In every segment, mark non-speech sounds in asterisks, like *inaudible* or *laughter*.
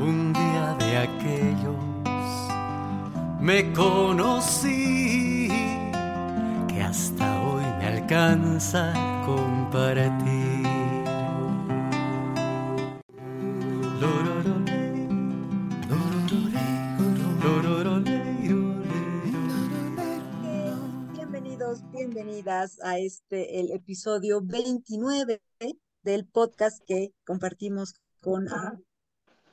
un día de aquellos me conocí que hasta hoy me alcanza compartir. Bienvenidos, bienvenidas a este, el episodio 29 del podcast que compartimos con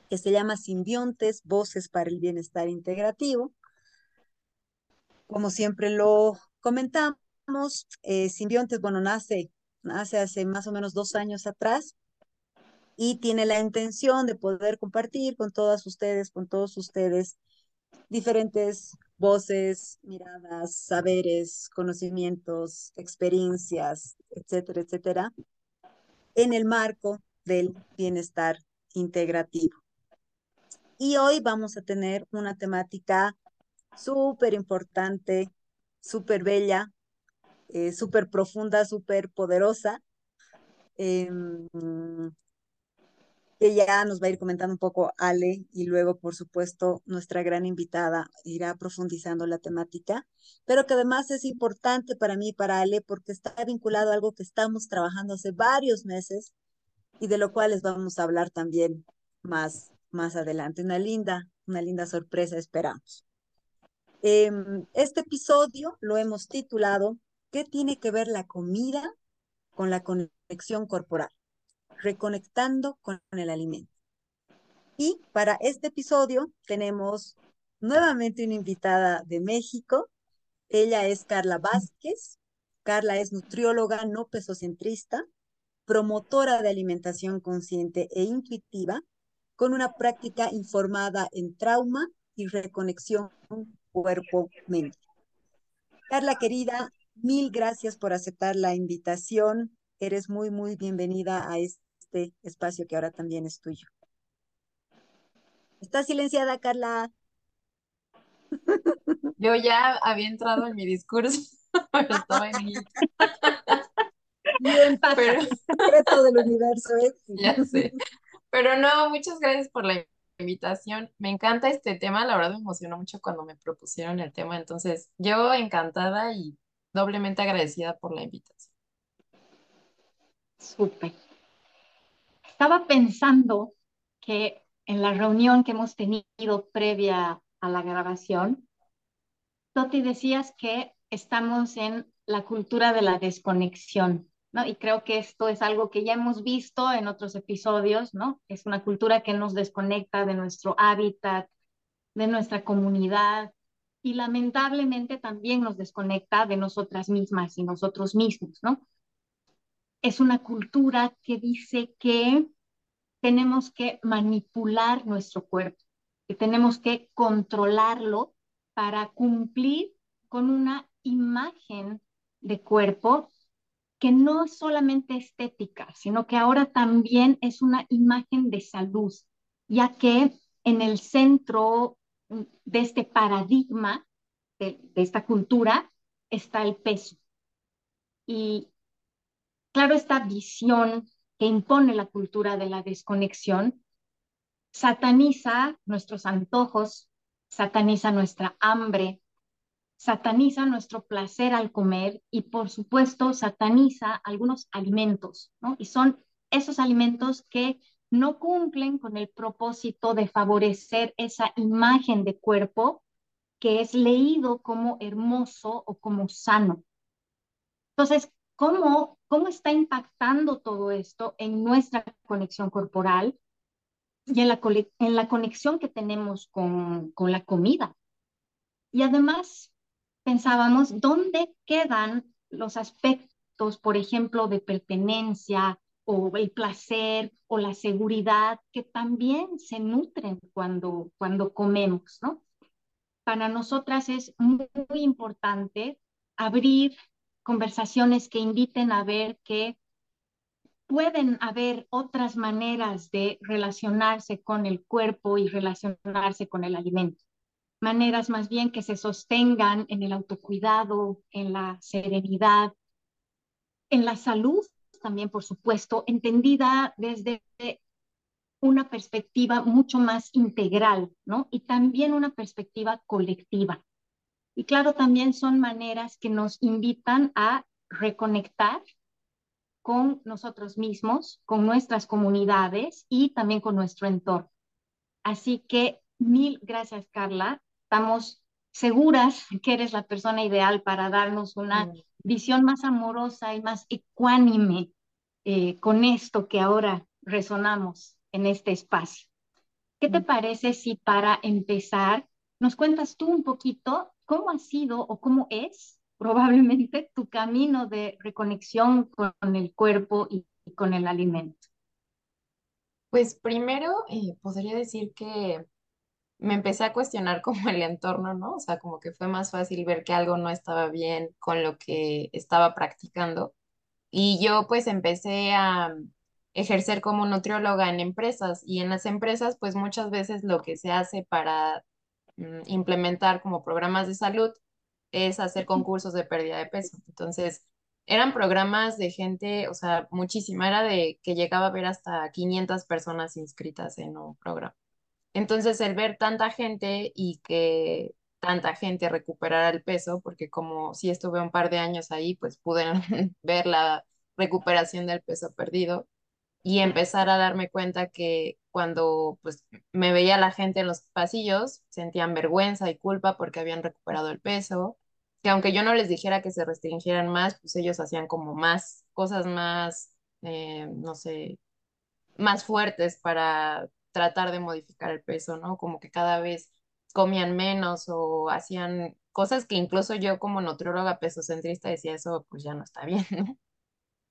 que se llama Simbiontes, Voces para el Bienestar Integrativo. Como siempre lo comentamos, eh, Simbiontes, bueno, nace, nace hace más o menos dos años atrás y tiene la intención de poder compartir con todas ustedes, con todos ustedes, diferentes voces, miradas, saberes, conocimientos, experiencias, etcétera, etcétera, en el marco del bienestar integrativo. Y hoy vamos a tener una temática súper importante, súper bella, eh, súper profunda, súper poderosa, em, que ya nos va a ir comentando un poco Ale y luego, por supuesto, nuestra gran invitada irá profundizando la temática, pero que además es importante para mí y para Ale porque está vinculado a algo que estamos trabajando hace varios meses y de lo cual les vamos a hablar también más, más adelante. Una linda, una linda sorpresa esperamos. Em, este episodio lo hemos titulado ¿Qué tiene que ver la comida con la conexión corporal? Reconectando con el alimento. Y para este episodio tenemos nuevamente una invitada de México. Ella es Carla Vázquez. Carla es nutrióloga no pesocentrista, promotora de alimentación consciente e intuitiva, con una práctica informada en trauma y reconexión cuerpo-mente. Carla querida, mil gracias por aceptar la invitación. Eres muy, muy bienvenida a este espacio que ahora también es tuyo. ¿Está silenciada, Carla? *laughs* Yo ya había entrado en mi discurso, *laughs* pero estaba en. Bien, pero... secreto del universo, ¿eh? *laughs* Ya sé. Pero no, muchas gracias por la invitación. Me encanta este tema, la verdad me emocionó mucho cuando me propusieron el tema, entonces yo encantada y doblemente agradecida por la invitación. Súper. Estaba pensando que en la reunión que hemos tenido previa a la grabación, Toti decías que estamos en la cultura de la desconexión. Y creo que esto es algo que ya hemos visto en otros episodios, ¿no? Es una cultura que nos desconecta de nuestro hábitat, de nuestra comunidad y lamentablemente también nos desconecta de nosotras mismas y nosotros mismos, ¿no? Es una cultura que dice que tenemos que manipular nuestro cuerpo, que tenemos que controlarlo para cumplir con una imagen de cuerpo que no es solamente estética, sino que ahora también es una imagen de salud, ya que en el centro de este paradigma, de, esta cultura, está el peso. Y claro, esta visión que impone la cultura de la desconexión sataniza nuestros antojos, sataniza nuestra hambre, sataniza nuestro placer al comer y por supuesto sataniza algunos alimentos, ¿no? Y son esos alimentos que no cumplen con el propósito de favorecer esa imagen de cuerpo que es leído como hermoso o como sano. Entonces, ¿cómo, cómo está impactando todo esto en nuestra conexión corporal y en la, en la conexión que tenemos con, con la comida? Y además, pensábamos, ¿dónde quedan los aspectos, por ejemplo, de pertenencia o el placer o la seguridad que también se nutren cuando, cuando comemos, ¿no? Para nosotras es muy, muy importante abrir conversaciones que inviten a ver que pueden haber otras maneras de relacionarse con el cuerpo y relacionarse con el alimento maneras más bien que se sostengan en el autocuidado, en la serenidad, en la salud también, por supuesto, entendida desde una perspectiva mucho más integral, ¿no? Y también una perspectiva colectiva. Y claro, también son maneras que nos invitan a reconectar con nosotros mismos, con nuestras comunidades y también con nuestro entorno. Así que mil gracias, Carla. Estamos seguras que eres la persona ideal para darnos una visión más amorosa y más ecuánime eh, con esto que ahora resonamos en este espacio. ¿Qué te parece si para empezar nos cuentas tú un poquito cómo ha sido o cómo es probablemente tu camino de reconexión con el cuerpo y, con el alimento? Pues primero eh, podría decir que me empecé a cuestionar como el entorno, ¿no? O sea, como que fue más fácil ver que algo no estaba bien con lo que estaba practicando. Y yo pues empecé a ejercer como nutrióloga en empresas y en las empresas pues muchas veces lo que se hace para mm, implementar como programas de salud es hacer concursos de pérdida de peso. Entonces, eran programas de gente, o sea, muchísima, era de que llegaba a ver hasta 500 personas inscritas en un programa. Entonces, el ver tanta gente y que tanta gente recuperara el peso, porque como si estuve un par de años ahí, pues pude *laughs* ver la recuperación del peso perdido y empezar a darme cuenta que cuando pues me veía la gente en los pasillos, sentían vergüenza y culpa porque habían recuperado el peso, que aunque yo no les dijera que se restringieran más, pues ellos hacían como más cosas más, eh, no sé, más fuertes para tratar de modificar el peso, ¿no? Como que cada vez comían menos o hacían cosas que incluso yo como nutrióloga pesocentrista decía eso pues ya no está bien, *laughs* ¿no?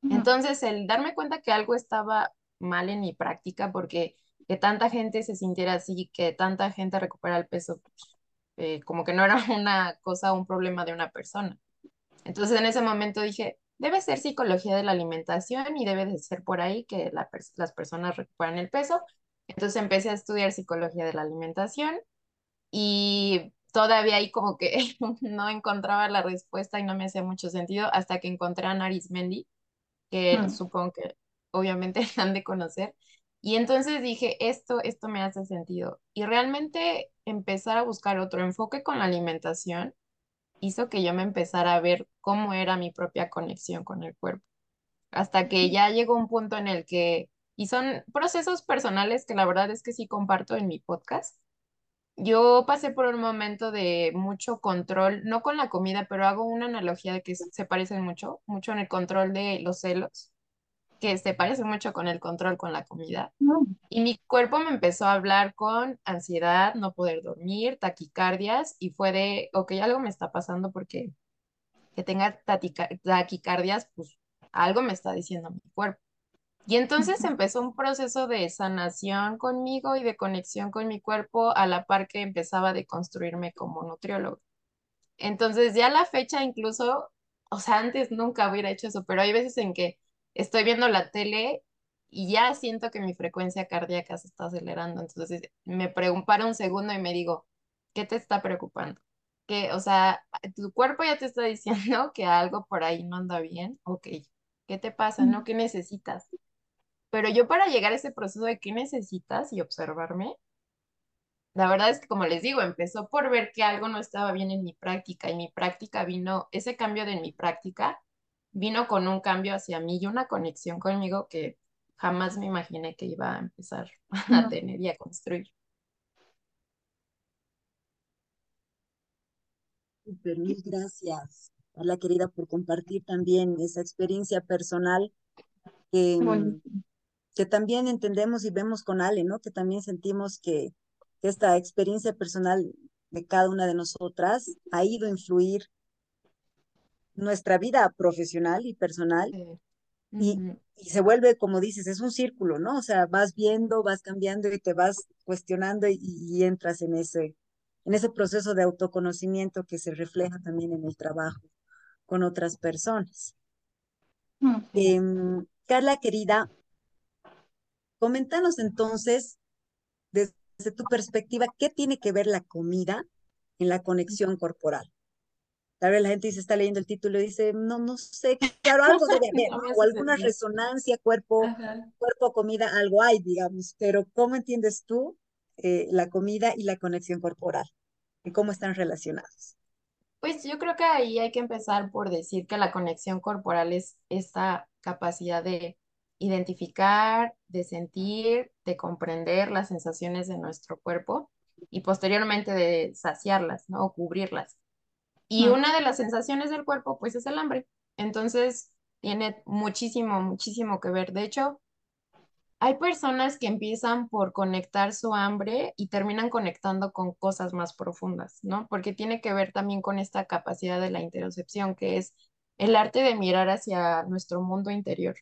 Entonces el darme cuenta que algo estaba mal en mi práctica porque que tanta gente se sintiera así, que tanta gente recupera el peso, pues, eh, como que no era *laughs* una cosa, un problema de una persona. Entonces en ese momento dije, debe ser psicología de la alimentación y debe de ser por ahí que las personas recuperan el peso entonces empecé a estudiar psicología de la alimentación y todavía ahí como que *laughs* no encontraba la respuesta y no me hacía mucho sentido hasta que encontré a Naris Mendy, que supongo que obviamente *laughs* han de conocer. Y entonces dije, esto, esto me hace sentido. Y realmente empezar a buscar otro enfoque con la alimentación hizo que yo me empezara a ver cómo era mi propia conexión con el cuerpo. Hasta que ya llegó un punto en el que y son procesos personales que la verdad es que sí comparto en mi podcast. Yo pasé por un momento de mucho control, no con la comida, pero hago una analogía de que se parecen mucho, mucho en el control de los celos, que se parece mucho con el control con la comida. Mm. Y mi cuerpo me empezó a hablar con ansiedad, no poder dormir, taquicardias, y fue de, ok, algo me está pasando porque que tenga taquicardias, pues algo me está diciendo mi cuerpo. Y entonces empezó un proceso de sanación conmigo y de conexión con mi cuerpo a la par que empezaba a construirme como nutriólogo. Entonces ya la fecha incluso, o sea, antes nunca hubiera hecho eso, pero hay veces en que estoy viendo la tele y ya siento que mi frecuencia cardíaca se está acelerando. Entonces me pregunto un segundo y me digo, ¿qué te está preocupando? Que, o sea, tu cuerpo ya te está *laughs* diciendo que algo por ahí no anda bien. Ok, ¿qué te pasa? ¿No? ¿Qué necesitas? Pero yo para llegar a ese proceso de qué necesitas y observarme, la verdad es que como les digo, empezó por ver que algo no estaba bien en mi práctica y mi práctica vino, ese cambio de mi práctica vino con un cambio hacia mí y una conexión conmigo que jamás me imaginé que iba a empezar *laughs* a tener y a construir. Super, mil gracias, a la querida, por compartir también esa experiencia personal que, que también entendemos y vemos con Ale, ¿no? Que también sentimos que, esta experiencia personal de cada una de nosotras ha ido a influir nuestra vida profesional y personal. y, se vuelve, como dices, es un círculo, ¿no? O sea, vas viendo, vas cambiando y te vas cuestionando y, entras en ese, en ese proceso de autoconocimiento que se refleja también en el trabajo con otras personas. Em, Carla, querida, Coméntanos entonces, desde tu perspectiva, ¿qué tiene que ver la comida en la conexión corporal? Tal vez la gente dice, está leyendo el título y dice, no, no sé, *laughs* claro, algo debe haber, o alguna resonancia, cuerpo, cuerpo, comida, algo hay, digamos, pero ¿cómo entiendes tú eh, la comida y la conexión corporal? ¿Y cómo están relacionados? Pues yo creo que ahí hay que empezar por decir que la conexión corporal es esta capacidad de identificar, de sentir, de comprender las sensaciones de nuestro cuerpo y posteriormente de saciarlas, ¿no? O cubrirlas. Y una de las sensaciones del cuerpo, pues es el hambre. Entonces, tiene muchísimo, muchísimo que ver. De hecho, hay personas que empiezan por conectar su hambre y terminan conectando con cosas más profundas, ¿no? Porque tiene que ver también con esta capacidad de la interocepción, que es el arte de mirar hacia nuestro mundo interior.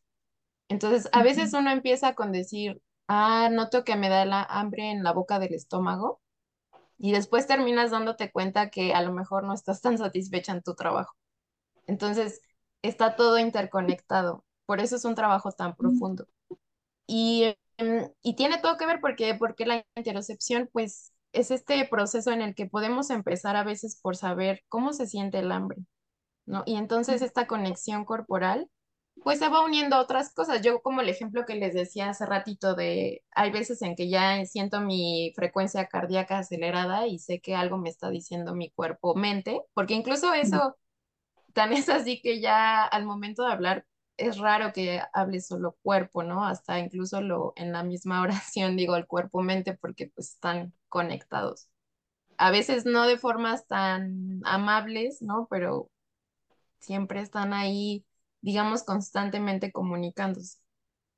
Entonces, a veces uno empieza con decir, ah, noto que me da la hambre en la boca del estómago, y después terminas dándote cuenta que a lo mejor no estás tan satisfecha en tu trabajo. Entonces, está todo interconectado. Por eso es un trabajo tan profundo. Y, em, y tiene todo que ver porque, porque la interocepción, pues, es este proceso en el que podemos empezar a veces por saber cómo se siente el hambre, ¿no? Y entonces esta conexión corporal pues se va uniendo a otras cosas. Yo como el ejemplo que les decía hace ratito de, hay veces en que ya siento mi frecuencia cardíaca acelerada y sé que algo me está diciendo mi cuerpo, mente, porque incluso eso tan es así que ya al momento de hablar es raro que hable solo cuerpo, ¿no? Hasta incluso lo en la misma *laughs* oración digo el cuerpo-mente porque pues están conectados. A veces no de formas tan amables, ¿no? Pero siempre están ahí digamos, constantemente comunicándose.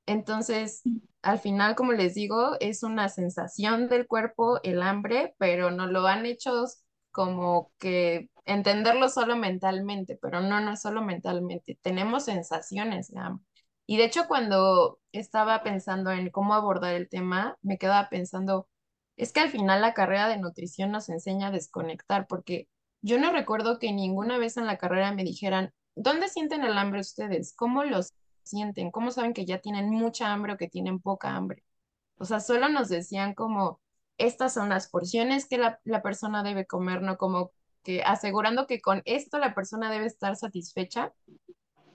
Entonces, al final, como les digo, es una sensación del cuerpo, el hambre, pero no lo han hecho como que entenderlo solo mentalmente, pero no, no es solo mentalmente, tenemos sensaciones de hambre. Y de hecho, cuando estaba pensando en cómo abordar el tema, me quedaba pensando, es que al final la carrera de nutrición nos enseña a desconectar, porque yo no recuerdo que ninguna vez en la carrera me dijeran, ¿Dónde sienten el hambre ustedes? ¿Cómo los sienten? ¿Cómo saben que ya tienen mucha hambre o que tienen poca hambre? O sea, solo nos decían como, estas son las porciones que la, persona debe comer, no como que asegurando que con esto la persona debe estar satisfecha.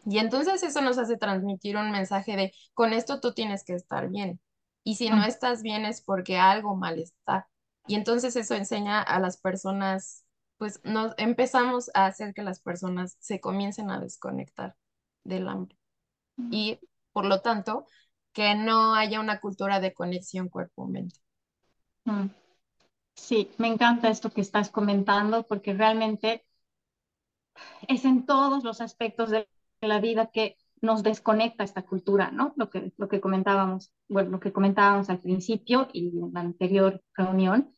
Y entonces eso nos hace transmitir un mensaje de, con esto tú tienes que estar bien. Y si no estás bien es porque algo mal está. Y entonces eso enseña a las personas pues nos empezamos a hacer que las personas se comiencen a desconectar del hambre. Y por lo tanto, que no haya una cultura de conexión cuerpo-mente. Sí, me encanta esto que estás comentando porque realmente es en todos los aspectos de la vida que nos desconecta esta cultura, ¿no? Lo que, lo que comentábamos, bueno, lo que comentábamos al principio y en la anterior reunión.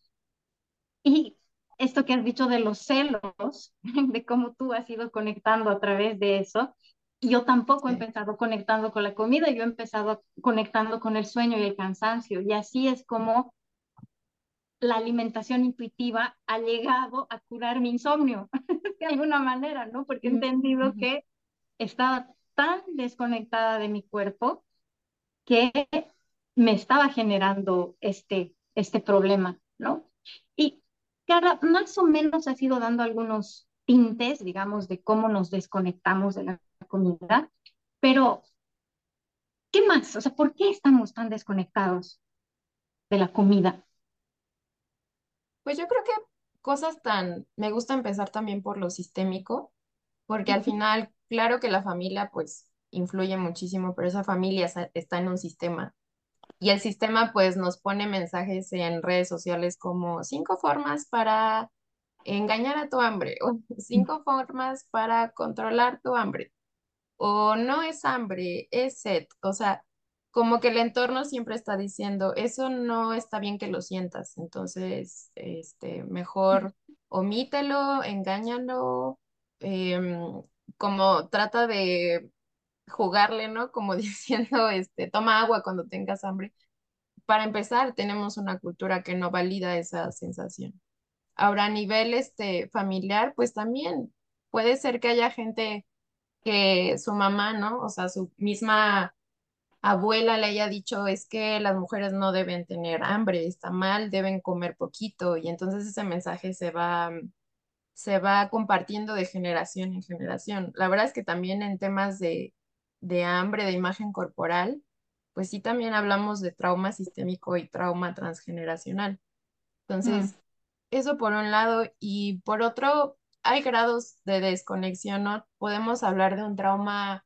Y esto que has dicho de los celos, *laughs* de cómo tú has ido conectando a través de eso. Yo tampoco he empezado conectando con la comida, yo he empezado conectando con el sueño y el cansancio. Y así es como la alimentación intuitiva ha llegado a curar mi insomnio, *laughs* de alguna manera, ¿no? Porque he entendido que estaba tan desconectada de mi cuerpo que me estaba generando este, este problema, ¿no? Y Cara, más o menos ha ido dando algunos tintes, digamos, de cómo nos desconectamos de la comida, pero ¿qué más? O sea, ¿por qué estamos tan desconectados de la comida? Pues yo creo que cosas tan, me gusta empezar también por lo sistémico, porque al final, claro que la familia pues influye muchísimo, pero esa familia está en un sistema y el sistema pues nos pone mensajes en redes sociales como cinco formas para engañar a tu hambre o *laughs* cinco formas para controlar tu hambre o no es hambre, es sed. O sea, como que el entorno siempre está diciendo, eso no está bien que lo sientas, entonces, este, mejor omítelo, engáñalo, em, como trata de jugarle, ¿no? Como *laughs* diciendo, este, toma agua cuando tengas hambre. Para empezar, tenemos una cultura que no valida esa sensación. Ahora, a nivel este, familiar, pues también puede ser que haya gente que su mamá, ¿no? O sea, su misma abuela le haya dicho, es que las mujeres no deben tener hambre, está mal, deben comer poquito, y entonces ese mensaje se va se va compartiendo de generación en generación. La verdad es que también en temas de, de hambre, de imagen corporal, pues sí también hablamos de trauma sistémico y trauma transgeneracional. Entonces, eso por un lado, y por otro, hay grados de desconexión, ¿no? Podemos hablar de un trauma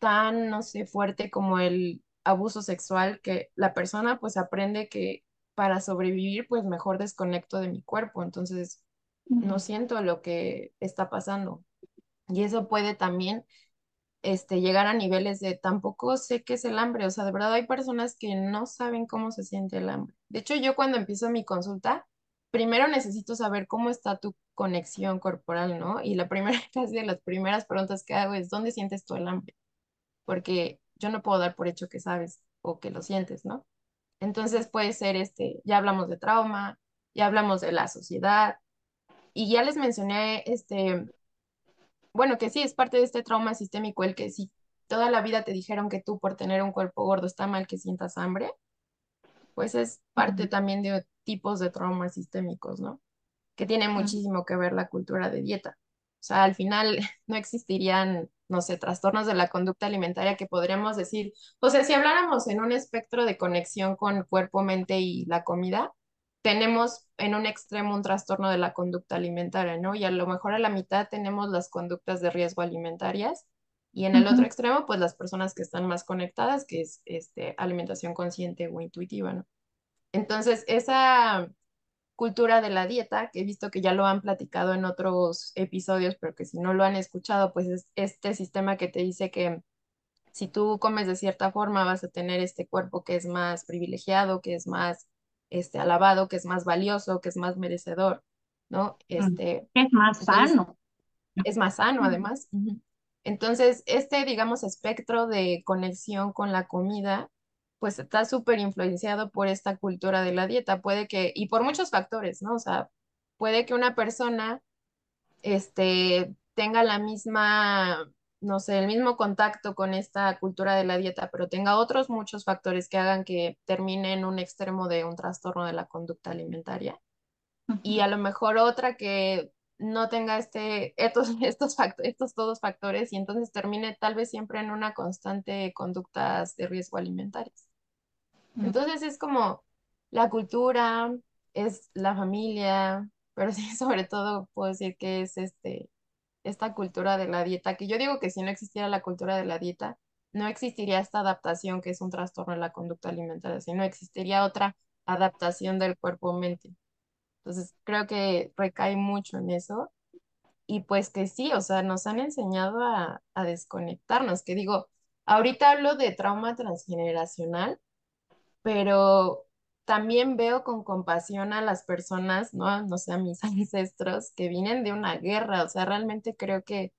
tan, no sé, fuerte como el abuso sexual, que la persona pues aprende que para sobrevivir, pues mejor desconecto de mi cuerpo, entonces no siento lo que está pasando. Y eso puede también este, llegar a niveles de tampoco sé qué es el hambre, o sea, de verdad hay personas que no saben cómo se siente el hambre. De hecho, yo cuando empiezo mi consulta, primero necesito saber cómo está tu conexión corporal, ¿no? Y la primera, *laughs* casi de las primeras preguntas que hago es, ¿dónde sientes tú el hambre? Porque yo no puedo dar por hecho que sabes o que lo sientes, ¿no? Entonces puede ser, este, ya hablamos de trauma, ya hablamos de la sociedad, y ya les mencioné, este, bueno, que sí es parte de este trauma sistémico, el que si toda la vida te dijeron que tú por tener un cuerpo gordo está mal que sientas hambre, pues es parte también de tipos de traumas sistémicos, ¿no? Que tiene muchísimo que ver la cultura de dieta. O sea, al final *laughs* no existirían, no sé, trastornos de la conducta alimentaria que podríamos decir, o sea, si habláramos en un espectro de conexión con cuerpo, mente y la comida, tenemos en un extremo un trastorno de la conducta alimentaria, ¿no? Y a lo mejor a la mitad tenemos las conductas de riesgo alimentarias y en el otro extremo, pues las personas que están más conectadas, que es este, alimentación consciente o intuitiva, ¿no? Entonces, esa cultura de la dieta, que he visto que ya lo han platicado en otros episodios, pero que si no lo han escuchado, pues es este sistema que te dice que si tú comes de cierta forma vas a tener este cuerpo que es más privilegiado, que es más este, alabado, que es más valioso, que es más merecedor, ¿no? Este, es más sano. Es más sano, además. Entonces, este, digamos, espectro de conexión con la comida, pues está súper influenciado por esta cultura de la dieta. Puede que, y por muchos factores, ¿no? O sea, puede que una persona, este, tenga la misma no sé, el mismo contacto con esta cultura de la dieta, pero tenga otros muchos factores que hagan que termine en un extremo de un trastorno de la conducta alimentaria. Y a lo mejor otra que no tenga este, estos, *laughs* estos, estos todos factores y entonces termine tal vez siempre en una constante conductas de riesgo alimentarias. Entonces es como la cultura, es la familia, pero *laughs* sí, sobre todo puedo decir que es este, esta cultura de la dieta, que yo digo que si no existiera la cultura de la dieta, no existiría esta adaptación que es un trastorno de la conducta alimentaria, sino existiría otra adaptación del cuerpo-mente. Entonces, creo que recae mucho en eso. Y pues que sí, o sea, nos han enseñado a, a desconectarnos, que digo, ahorita hablo de trauma transgeneracional, pero también veo con compasión a las personas, ¿no? No sé, a mis *laughs* ancestros que vienen de una guerra, o sea, realmente creo que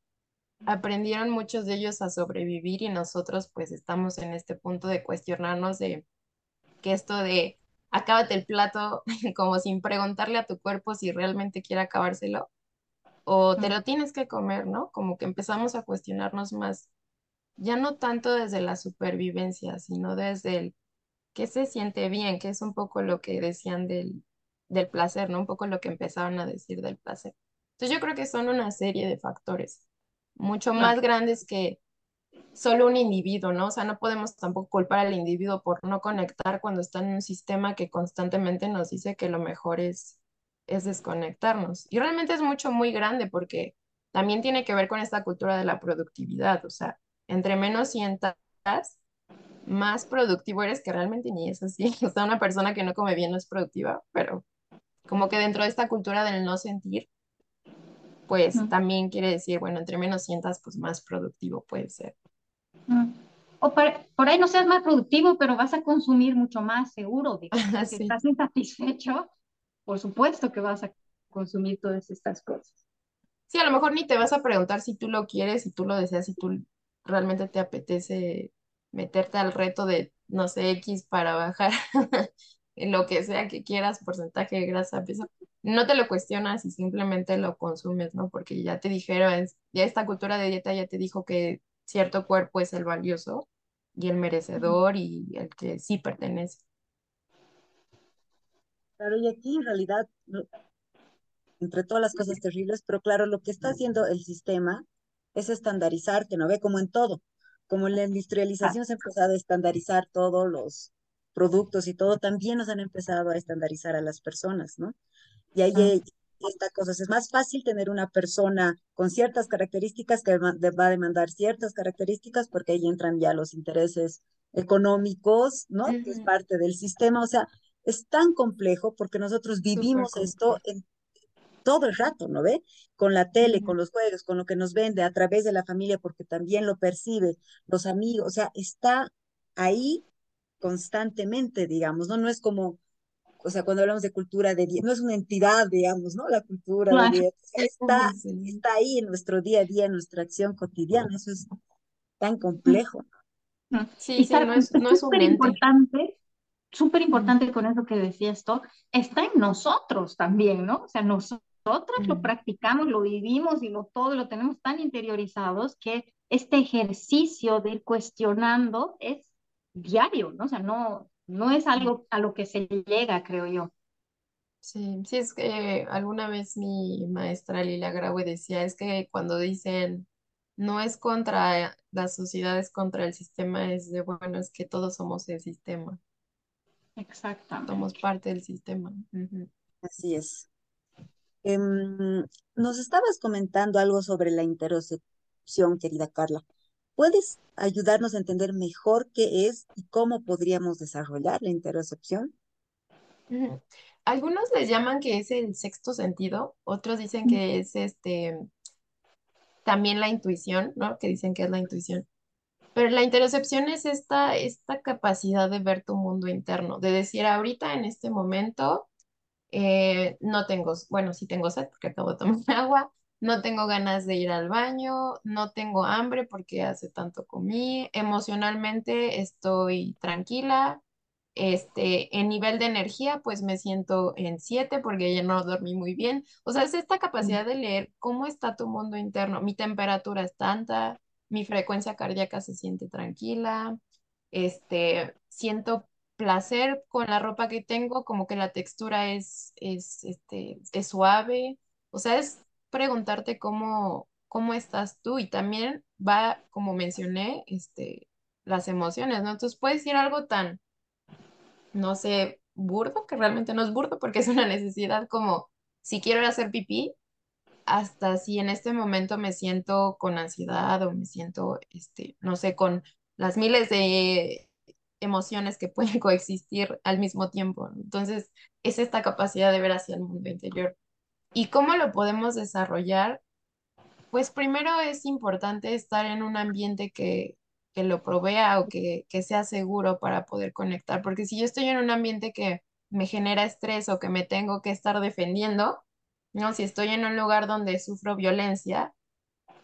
aprendieron muchos de ellos a sobrevivir y nosotros pues estamos en este punto de cuestionarnos de que esto de acábate el plato *laughs* como sin preguntarle a tu cuerpo si realmente quiere acabárselo o te lo tienes que comer, ¿no? Como que empezamos a cuestionarnos más, ya no tanto desde la supervivencia, sino desde el que se siente bien, que es un poco lo que decían del, del placer, ¿no? Un poco lo que empezaron a decir del placer. Entonces yo creo que son una serie de factores mucho más grandes que solo un individuo, ¿no? O sea, no podemos tampoco culpar al individuo por no conectar cuando está en un sistema que constantemente nos dice que lo mejor es, es desconectarnos. Y realmente es mucho, muy grande porque también tiene que ver con esta cultura de la productividad, o sea, entre menos sientas, más productivo eres que realmente ni es así. *laughs* O sea, una persona que no come bien no es productiva, pero como que dentro de esta cultura del no sentir, pues también quiere decir, bueno, entre menos sientas, pues más productivo puede ser. O por, ahí no seas más productivo, pero vas a consumir mucho más seguro. De que *laughs* si estás insatisfecho, por supuesto que vas a consumir todas estas cosas. Sí, a lo mejor ni te vas a preguntar si tú lo quieres, si tú lo deseas, si tú realmente te apetece meterte al reto de, no sé, X para bajar *laughs* lo que sea que quieras, porcentaje de grasa, no te lo cuestionas y simplemente lo consumes, ¿no? Porque ya te dijeron, ya esta cultura de dieta ya te dijo que cierto cuerpo es el valioso y el merecedor y el que sí pertenece. Claro, y aquí en realidad entre todas las cosas terribles, pero claro, lo que está haciendo el sistema es estandarizarte, ¿no ve? Como en todo, como la industrialización se ha empezado a estandarizar todos los productos y todo, también nos han empezado a estandarizar a las personas, ¿no? Y ahí hay estas cosas. Es más fácil tener una persona con ciertas características que va a demandar ciertas características porque ahí entran ya los intereses económicos, ¿no? Que es parte del sistema. O sea, es tan complejo porque nosotros vivimos esto en todo el rato, ¿no ve? Con la tele, con los juegos, con lo que nos vende a través de la familia, porque también lo percibe, los amigos, o sea, está ahí constantemente, digamos, ¿no? No es como, o sea, cuando hablamos de cultura de no es una entidad, digamos, ¿no? La cultura de *laughs* está, está ahí en nuestro día a día, en nuestra acción cotidiana, eso es tan complejo. Sí, sí, no es, no es súper importante, súper importante con eso que decía esto, está en nosotros también, ¿no? O sea, nosotros lo practicamos, lo vivimos y lo todo lo tenemos tan interiorizados que este ejercicio de ir cuestionando es diario, ¿no? O sea, no, no es algo a lo que se llega, creo yo. Sí, sí, es que alguna vez mi maestra Lila Graue decía, es que cuando dicen no es contra la sociedad, es contra el sistema, es de, bueno, es que todos somos el sistema. Exactamente. Somos parte del sistema. Así es. Em, nos estabas comentando algo sobre la interocepción, querida Carla. ¿Puedes ayudarnos a entender mejor qué es y cómo podríamos desarrollar la interocepción? Algunos les llaman que es el sexto sentido, otros dicen que es este también la intuición, ¿no? Que dicen que es la intuición. Pero la interocepción es esta, esta capacidad de ver tu mundo interno, de decir ahorita en este momento eh, no tengo, bueno, sí tengo sed porque acabo de tomar *laughs* agua, no tengo ganas de ir al baño, no tengo hambre porque hace tanto comí, emocionalmente estoy tranquila, este, en nivel de energía, pues me siento en 7 porque ya no dormí muy bien. O sea, es esta capacidad de leer cómo está tu mundo interno. Mi temperatura es tanta, mi frecuencia cardíaca se siente tranquila, este, siento placer con la ropa que tengo, como que la textura es, es, este, es suave. O sea, es preguntarte cómo, cómo estás tú y también va, como mencioné, este, las emociones, ¿no? Entonces puede ser algo tan, no sé, burdo, que realmente no es burdo porque es una necesidad como si quiero ir a hacer pipí, hasta si en este momento me siento con ansiedad o me siento, este, no sé, con las miles de emociones que pueden *laughs* coexistir al mismo tiempo. Entonces, es esta capacidad de ver hacia el mundo interior. ¿Y cómo lo podemos desarrollar? Pues primero es importante estar en un ambiente que, que lo provea o que, que sea seguro para poder conectar, porque si yo estoy en un ambiente que me genera estrés o que me tengo que estar defendiendo, ¿no? Si estoy en un lugar donde sufro violencia,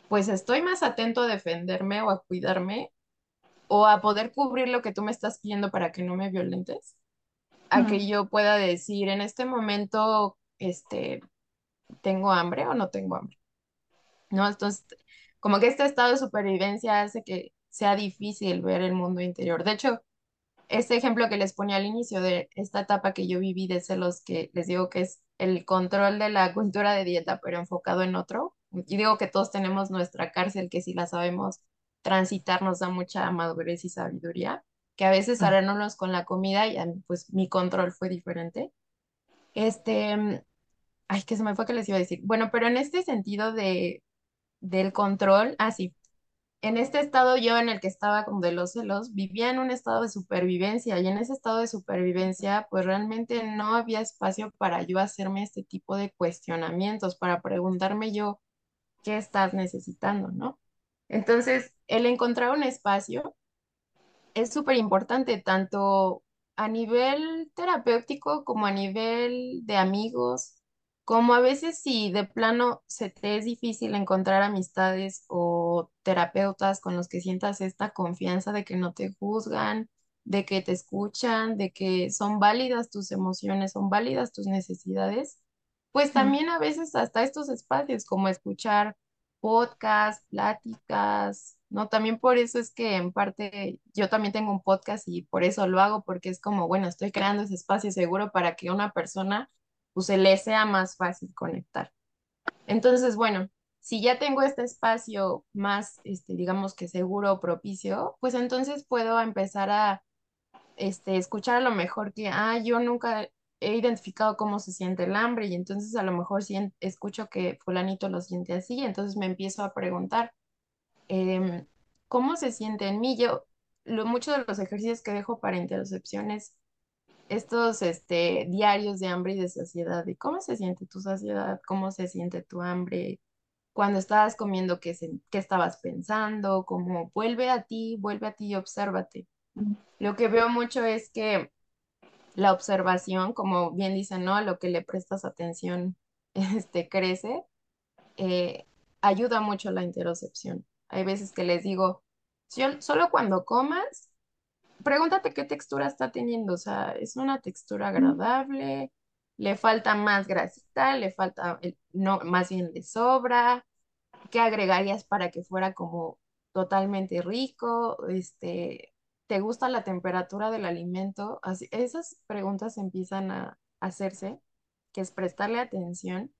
pues estoy más atento a defenderme o a cuidarme o a poder cubrir lo que tú me estás pidiendo para que no me violentes, a que yo pueda decir en este momento, este, tengo hambre o no tengo hambre. ¿No? Entonces, como que este estado de supervivencia hace que sea difícil ver el mundo interior. De hecho, este ejemplo que les ponía al inicio de esta etapa que yo viví de celos, que les digo que es el control de la cultura de dieta, pero enfocado en otro. Y digo que todos tenemos nuestra cárcel, que si la sabemos transitar nos da mucha madurez y sabiduría, que a veces arreglarnos con la comida y pues mi control fue diferente. Este, ay, que se me fue que les iba a decir. Bueno, pero en este sentido de, del control, ah, sí, en este estado yo en el que estaba como de los celos, vivía en un estado de supervivencia y en ese estado de supervivencia pues realmente no había espacio para yo hacerme este tipo de cuestionamientos, para preguntarme yo qué estás necesitando, ¿no? Entonces, el encontrar un espacio es súper importante, tanto a nivel terapéutico como a nivel de amigos, como a veces si de plano se te es difícil encontrar amistades o terapeutas con los que sientas esta confianza de que no te juzgan, de que te escuchan, de que son válidas tus emociones, son válidas tus necesidades, pues también a veces hasta estos espacios como escuchar podcasts, pláticas, ¿no? También por eso es que en parte yo también tengo un podcast y por eso lo hago, porque es como, bueno, estoy creando ese espacio seguro para que una persona pues se le sea más fácil conectar. Entonces, bueno, si ya tengo este espacio más, este, digamos que seguro propicio, pues entonces puedo empezar a este, escuchar a lo mejor que, ah, yo nunca he identificado cómo se siente el hambre y entonces a lo mejor si escucho que fulanito lo siente así, entonces me empiezo a preguntar, em, ¿cómo se siente en mí? Yo, lo, muchos de los ejercicios que dejo para interocepciones, estos este, diarios de hambre y de saciedad, de cómo se siente tu saciedad, cómo se siente tu hambre, cuando estabas comiendo, qué, qué estabas pensando, como vuelve a ti, vuelve a ti y obsérvate. Lo que veo mucho es que la observación, como bien dicen, ¿no? Lo que le prestas atención, *laughs* este, crece, eh, ayuda mucho la interocepción. Hay veces que les digo, solo cuando comas, pregúntate qué textura está teniendo, o sea, es una textura agradable, le falta más grasita, le falta, no, más bien le sobra, ¿qué agregarías para que fuera como totalmente rico? Este, ¿te gusta la temperatura del alimento? Así, esas preguntas empiezan a hacerse, que es prestarle atención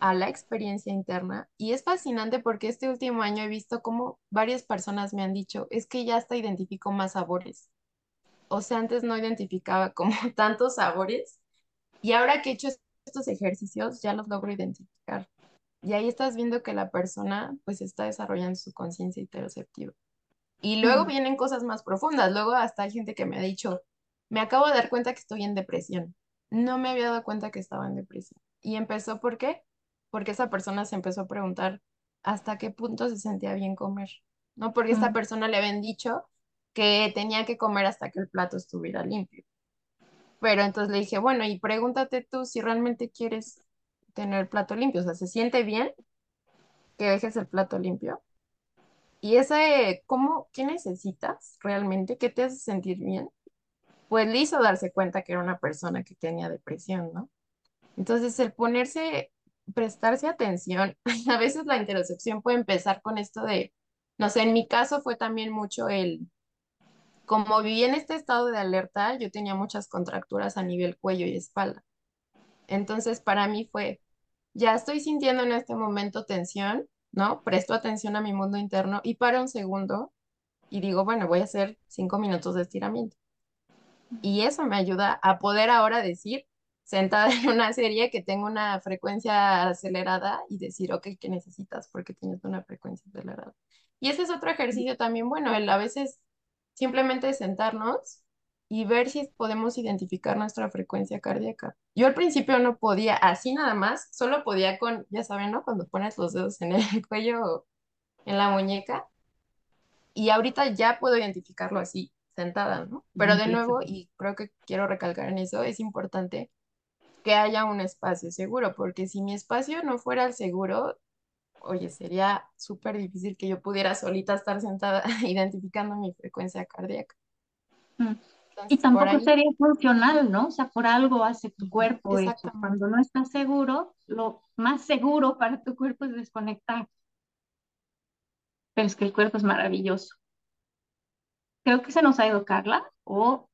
a la experiencia interna. Y es fascinante porque este último año he visto como varias personas me han dicho, es que ya hasta identifico más sabores. O sea, antes no identificaba como *laughs* tantos sabores y ahora que he hecho estos ejercicios ya los logro identificar. Y ahí estás viendo que la persona pues está desarrollando su conciencia interoceptiva. Y luego vienen cosas más profundas. Luego hasta hay gente que me ha dicho, me acabo de dar cuenta que estoy en depresión. No me había dado cuenta que estaba en depresión. Y empezó, ¿por qué? Porque esa persona se empezó a preguntar hasta qué punto se sentía bien comer. ¿No? Porque esta persona le habían dicho que tenía que comer hasta que el plato estuviera limpio. Pero entonces le dije, bueno, y pregúntate tú si realmente quieres tener el plato limpio. O sea, ¿se siente bien que dejes el plato limpio? Y ese, ¿cómo, qué necesitas realmente? ¿Qué te hace sentir bien? Pues le hizo darse cuenta que era una persona que tenía depresión, ¿no? Entonces, el ponerse, prestarse atención, *laughs* a veces la interocepción puede empezar con esto de, no sé, en mi caso fue también mucho el, como viví en este estado de alerta, yo tenía muchas contracturas a nivel cuello y espalda. Entonces, para mí fue, ya estoy sintiendo en este momento tensión, ¿no? Presto atención a mi mundo interno y paro un segundo y digo, bueno, voy a hacer cinco minutos de estiramiento. Y eso me ayuda a poder ahora decir, sentada *laughs* en una serie que tengo una frecuencia acelerada y decir, ok, ¿qué necesitas? Porque tienes una frecuencia acelerada. Y ese es otro ejercicio también bueno, el a veces simplemente sentarnos y ver si podemos identificar nuestra frecuencia cardíaca. Yo al principio no podía, así nada más, solo podía con, ya saben, ¿no? Cuando pones los dedos en el *laughs* cuello o en la muñeca. Y ahorita ya puedo identificarlo así, sentada, ¿no? Pero de nuevo, y creo que quiero recalcar en eso, es importante que haya un espacio seguro, porque si mi espacio no fuera el seguro, oye, sería súper difícil que yo pudiera solita estar sentada *laughs* identificando mi frecuencia cardíaca. Mm y tampoco sería funcional, ¿no? O sea, por algo hace tu cuerpo eso. Cuando no estás seguro, lo más seguro para tu cuerpo es desconectar. Pero es que el cuerpo es maravilloso. Creo que se nos ha ido Carla o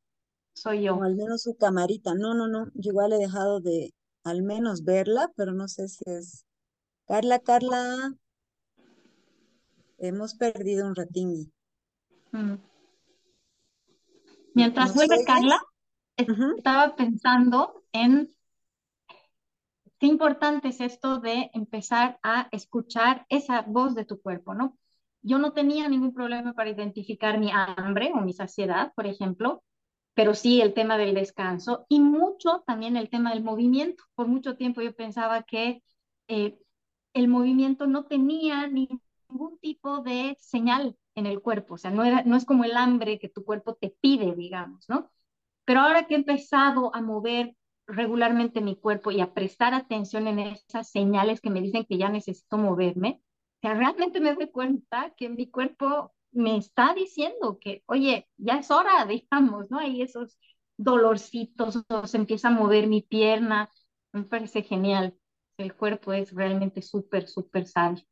soy yo. O al menos su camarita. No, no, no. Yo igual he dejado de al menos verla, pero no sé si es. Carla, Carla. Hemos perdido un ratín. Mm. Mientras vuelve Carla, estaba pensando en qué importante es esto de empezar a escuchar esa voz de tu cuerpo, ¿no? Yo no tenía ningún problema para identificar mi hambre o mi saciedad, por ejemplo, pero sí el tema del descanso y mucho también el tema del movimiento. Por mucho tiempo yo pensaba que eh, el movimiento no tenía ningún tipo de señal en el cuerpo, o sea, no, era, no es como el hambre que tu cuerpo te pide, digamos, ¿no? Pero ahora que he empezado a mover regularmente mi cuerpo y a prestar atención en esas señales que me dicen que ya necesito moverme, o realmente me doy cuenta que mi cuerpo me está diciendo que, oye, ya es hora, *laughs* digamos, ¿no? Hay esos dolorcitos, o se empieza a mover mi pierna, me parece genial. El cuerpo es realmente súper, súper sabio.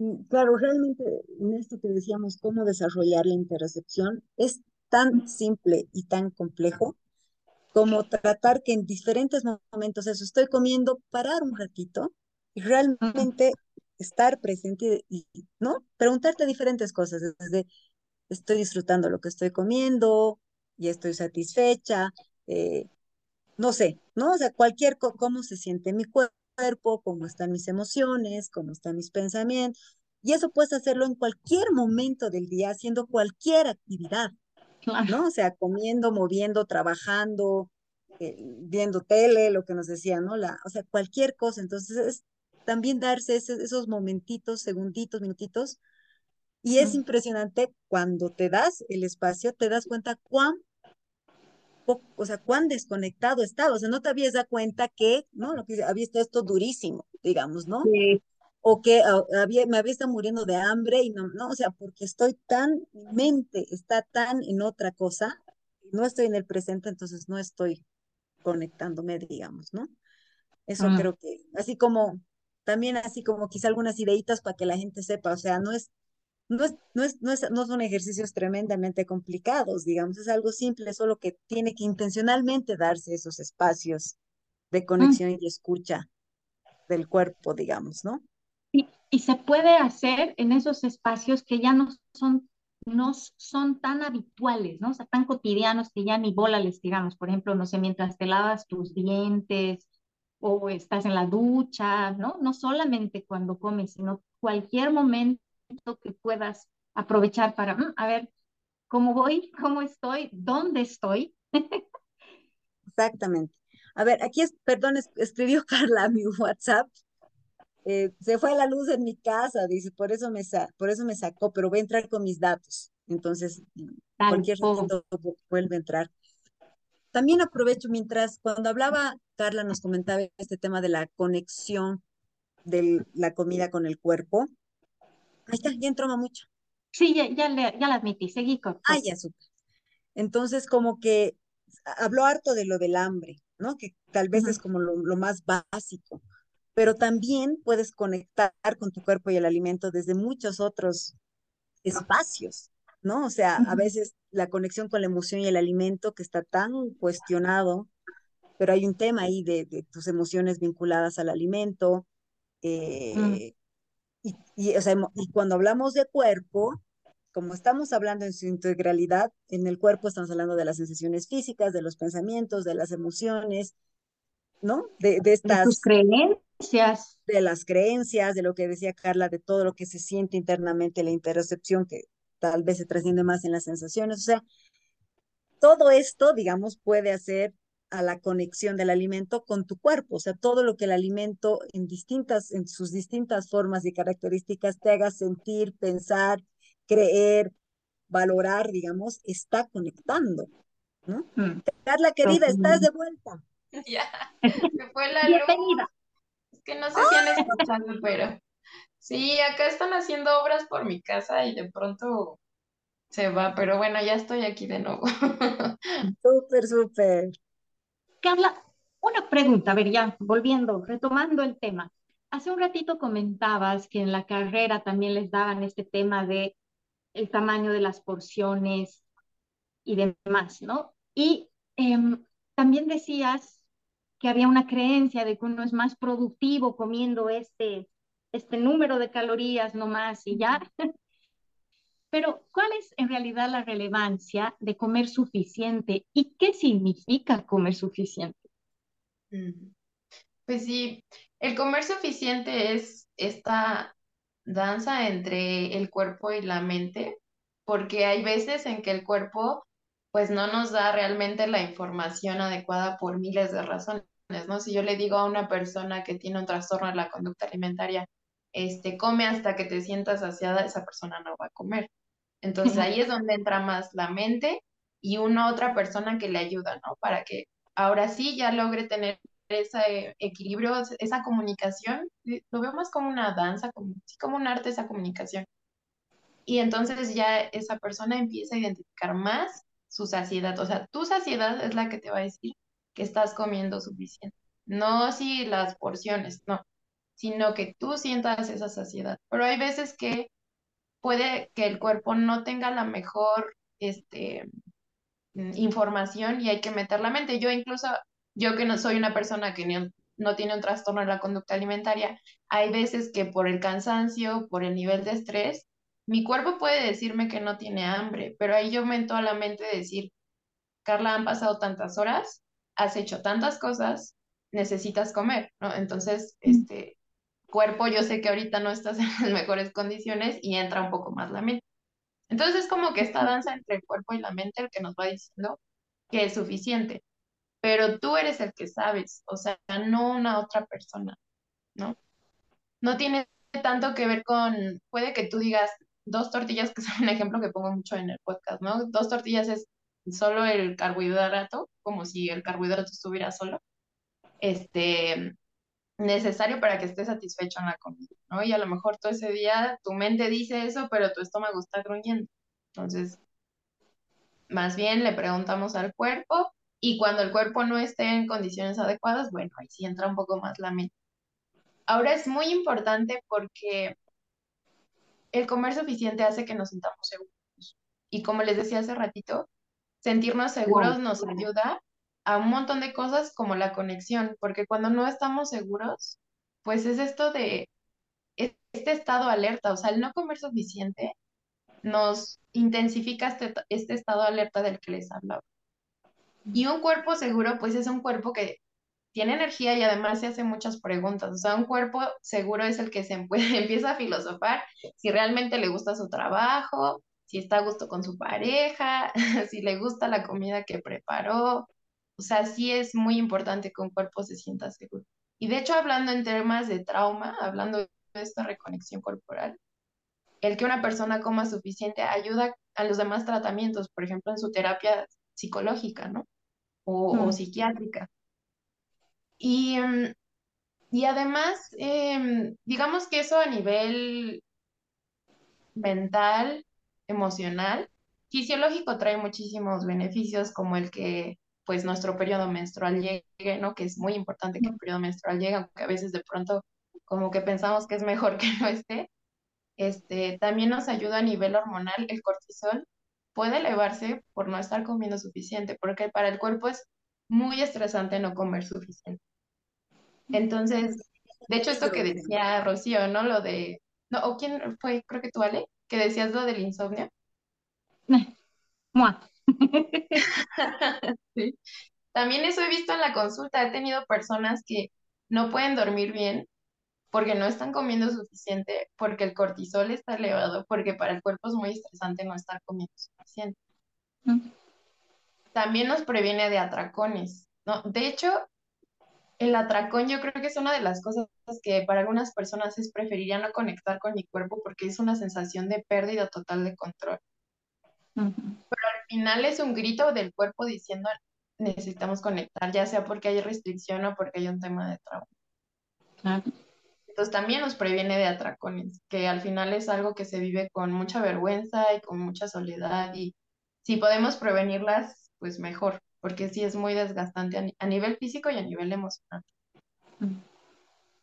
Mm, claro, realmente en esto que decíamos, cómo desarrollar la interocepción, es tan simple y tan complejo como tratar que en diferentes momentos, eso, estoy comiendo, parar un ratito y realmente estar presente y, ¿no? Preguntarte diferentes cosas, desde estoy disfrutando lo que estoy comiendo y estoy satisfecha, eh, no sé, ¿no? O sea, cualquier, cómo se siente mi cuerpo, cómo están mis emociones, cómo están mis pensamientos. Y eso puedes hacerlo en cualquier momento del día, haciendo cualquier actividad, ¿no? O sea, comiendo, moviendo, trabajando, eh, viendo tele, lo que nos decía, ¿no? La, o sea, cualquier cosa. Entonces, es también darse esos momentitos, segunditos, minutitos. Y es impresionante cuando te das el espacio, te das cuenta cuán o sea, cuán desconectado estaba, o sea, no te habías dado cuenta que, ¿no? Lo que había estado esto durísimo, digamos, ¿no? Sí. O que había, me había estado muriendo de hambre y no, no, o sea, porque estoy tan, mi mente está tan en otra cosa, no estoy en el presente, entonces no estoy conectándome, digamos, ¿no? Eso mm. creo que, así como, también así como quizá algunas ideitas para que la gente sepa, o sea, no es no, es, no, es, no, es, no son ejercicios tremendamente complicados, digamos, es algo simple, solo que tiene que intencionalmente darse esos espacios de conexión y escucha del cuerpo, digamos, ¿no? Y, y, se puede hacer en esos espacios que ya no son, no son tan habituales, ¿no? O sea, tan cotidianos que ya ni bola les tiramos. Por ejemplo, no sé, mientras te lavas tus dientes o estás en la ducha, ¿no? No solamente cuando comes, sino cualquier momento que puedas aprovechar para, mm, a ver, ¿cómo voy? ¿Cómo estoy? ¿Dónde estoy? Exactamente. A ver, aquí es, perdón, escribió *laughs* Carla a mi WhatsApp. Eh, se fue la luz en mi casa, dice, por eso me, por eso me sacó, pero voy a entrar con mis datos. Entonces, cualquier momento vuelve a entrar. También aprovecho mientras, cuando hablaba Carla, nos comentaba este tema de la conexión de la comida con el cuerpo. Ahí está, ya entró mucho. Sí, ya, ya, le, ya la admití, seguí con. Ah, ya. Entonces, como que habló harto de lo del hambre, ¿no? Que tal vez es como lo, lo, más básico, pero también puedes conectar con tu cuerpo y el alimento desde muchos otros espacios, ¿no? O sea, a veces la conexión con la emoción y el alimento que está tan cuestionado, pero hay un tema ahí de, de tus emociones vinculadas al alimento, eh, y, y, o sea, y cuando hablamos de cuerpo, como estamos hablando en su integralidad, en el cuerpo estamos hablando de las sensaciones físicas, de los pensamientos, de las emociones, ¿no? De, de estas... De creencias. De las creencias, de lo que decía Carla, de todo lo que se siente internamente, la interocepción que tal vez se trasciende más en las sensaciones. O sea, todo esto, digamos, puede hacer a la conexión del alimento con tu cuerpo, o sea, todo lo que el alimento en distintas, en sus distintas formas y características te haga sentir, pensar, creer, valorar, digamos, está conectando, ¿no? Mm. Carla querida, estás de vuelta. *laughs* Ya, me fue la Bienvenida. Es que no sé si han escuchado, pero sí, acá están haciendo obras por mi casa y de pronto se va, pero bueno, ya estoy aquí de nuevo. *laughs* Súper, súper. Carla, una pregunta, a ver, ya volviendo, retomando el tema. Hace un ratito comentabas que en la carrera también les daban este tema de el tamaño de las porciones y demás, ¿no? Y em, también decías que había una creencia de que uno es más productivo comiendo este, este número de calorías nomás y ya. Pero, ¿cuál es en realidad la relevancia de comer suficiente y qué significa comer suficiente? Pues sí, el comer suficiente es esta danza entre el cuerpo y la mente, porque hay veces en que el cuerpo pues no nos da realmente la información adecuada por miles de razones, ¿no? Si yo le digo a una persona que tiene un trastorno de la conducta alimentaria, este, come hasta que te sientas saciada, esa persona no va a comer. Entonces ahí es *laughs* donde entra más la mente y una otra persona que le ayuda, ¿no? Para que ahora sí ya logre tener ese equilibrio, esa comunicación. Lo veo más como una danza, como, como un arte esa comunicación. Y entonces ya esa persona empieza a identificar más su saciedad. O sea, tu saciedad es la que te va a decir que estás comiendo suficiente. No si las porciones, no, sino que tú sientas esa saciedad. Pero hay veces que puede que el cuerpo no tenga la mejor, este, mm, información y hay que meter la mente. Yo incluso, yo que no soy una persona que no tiene un trastorno de la conducta alimentaria, hay veces que por el cansancio, por el nivel de estrés, mi cuerpo puede decirme que no tiene hambre, pero ahí yo meto a la mente decir, Carla, han pasado tantas horas, has hecho tantas cosas, necesitas comer, ¿no? Entonces, este cuerpo, yo sé que ahorita no estás *laughs* en las mejores condiciones y entra un poco más la mente. Entonces, es como que esta danza entre el cuerpo y la mente el que nos va diciendo que es suficiente, pero tú eres el que sabes, o sea, no una otra persona, ¿no? No tiene tanto que ver con, puede que tú digas dos tortillas, que *laughs* es un ejemplo que pongo mucho en el podcast, ¿no? Dos tortillas es solo el carbohidrato, como si el carbohidrato estuviera solo, este, necesario para que estés satisfecho en la comida, ¿no? Y a lo mejor todo ese día tu mente dice eso, pero tu estómago está gruñendo. Entonces, más bien le preguntamos al cuerpo y cuando el cuerpo no esté en condiciones adecuadas, bueno, ahí sí entra un poco más la mente. Ahora es muy importante porque el comer suficiente hace que nos sintamos seguros. Y como les decía hace ratito, sentirnos seguros nos ayuda a un montón de cosas como la conexión, porque cuando no estamos seguros, pues es esto de este estado alerta, o sea, el no comer suficiente nos intensifica este, este estado alerta del que les hablaba. Y un cuerpo seguro, pues es un cuerpo que tiene energía y además se hace muchas preguntas. O sea, un cuerpo seguro es el que se *laughs* empieza a filosofar si realmente le gusta su trabajo, si está a gusto con su pareja, *laughs* si le gusta la comida que preparó. O sea, sí es muy importante que un cuerpo se sienta seguro. Y de hecho, hablando en temas de trauma, hablando de esta reconexión corporal, el que una persona coma suficiente ayuda a los demás tratamientos, por ejemplo, en su terapia psicológica, ¿no? O, o psiquiátrica. Y, em, y además, em, digamos que eso a nivel mental, emocional, fisiológico trae muchísimos beneficios como el que pues nuestro periodo menstrual llegue, ¿no? Que es muy importante que el periodo menstrual llegue, aunque a veces de pronto como que pensamos que es mejor *laughs* que no esté. Este, también nos ayuda a nivel hormonal, el cortisol puede elevarse por no estar comiendo suficiente, porque para el cuerpo es muy estresante no comer suficiente. Entonces, de hecho, esto que decía Rocío, ¿no? Lo de, no, o quién fue, creo que tú, Ale, que decías lo del insomnio. *laughs* *laughs* sí. También eso he visto en la consulta, he tenido personas que no pueden dormir bien porque no están comiendo suficiente, porque el cortisol está elevado, porque para el cuerpo es muy estresante no estar comiendo suficiente. También nos previene de atracones, ¿no? De hecho, el atracón yo creo que es una de las cosas que para algunas personas es preferiría no conectar con mi cuerpo porque es una sensación de pérdida total de control. Pero al final es un grito del cuerpo diciendo necesitamos conectar, ya sea porque hay restricción o porque hay un tema de trauma. Entonces también nos previene de atracones, que al final es algo que se vive con mucha vergüenza y con mucha soledad y si podemos prevenirlas, pues mejor porque sí es muy desgastante a, nivel físico y a nivel emocional. Mm.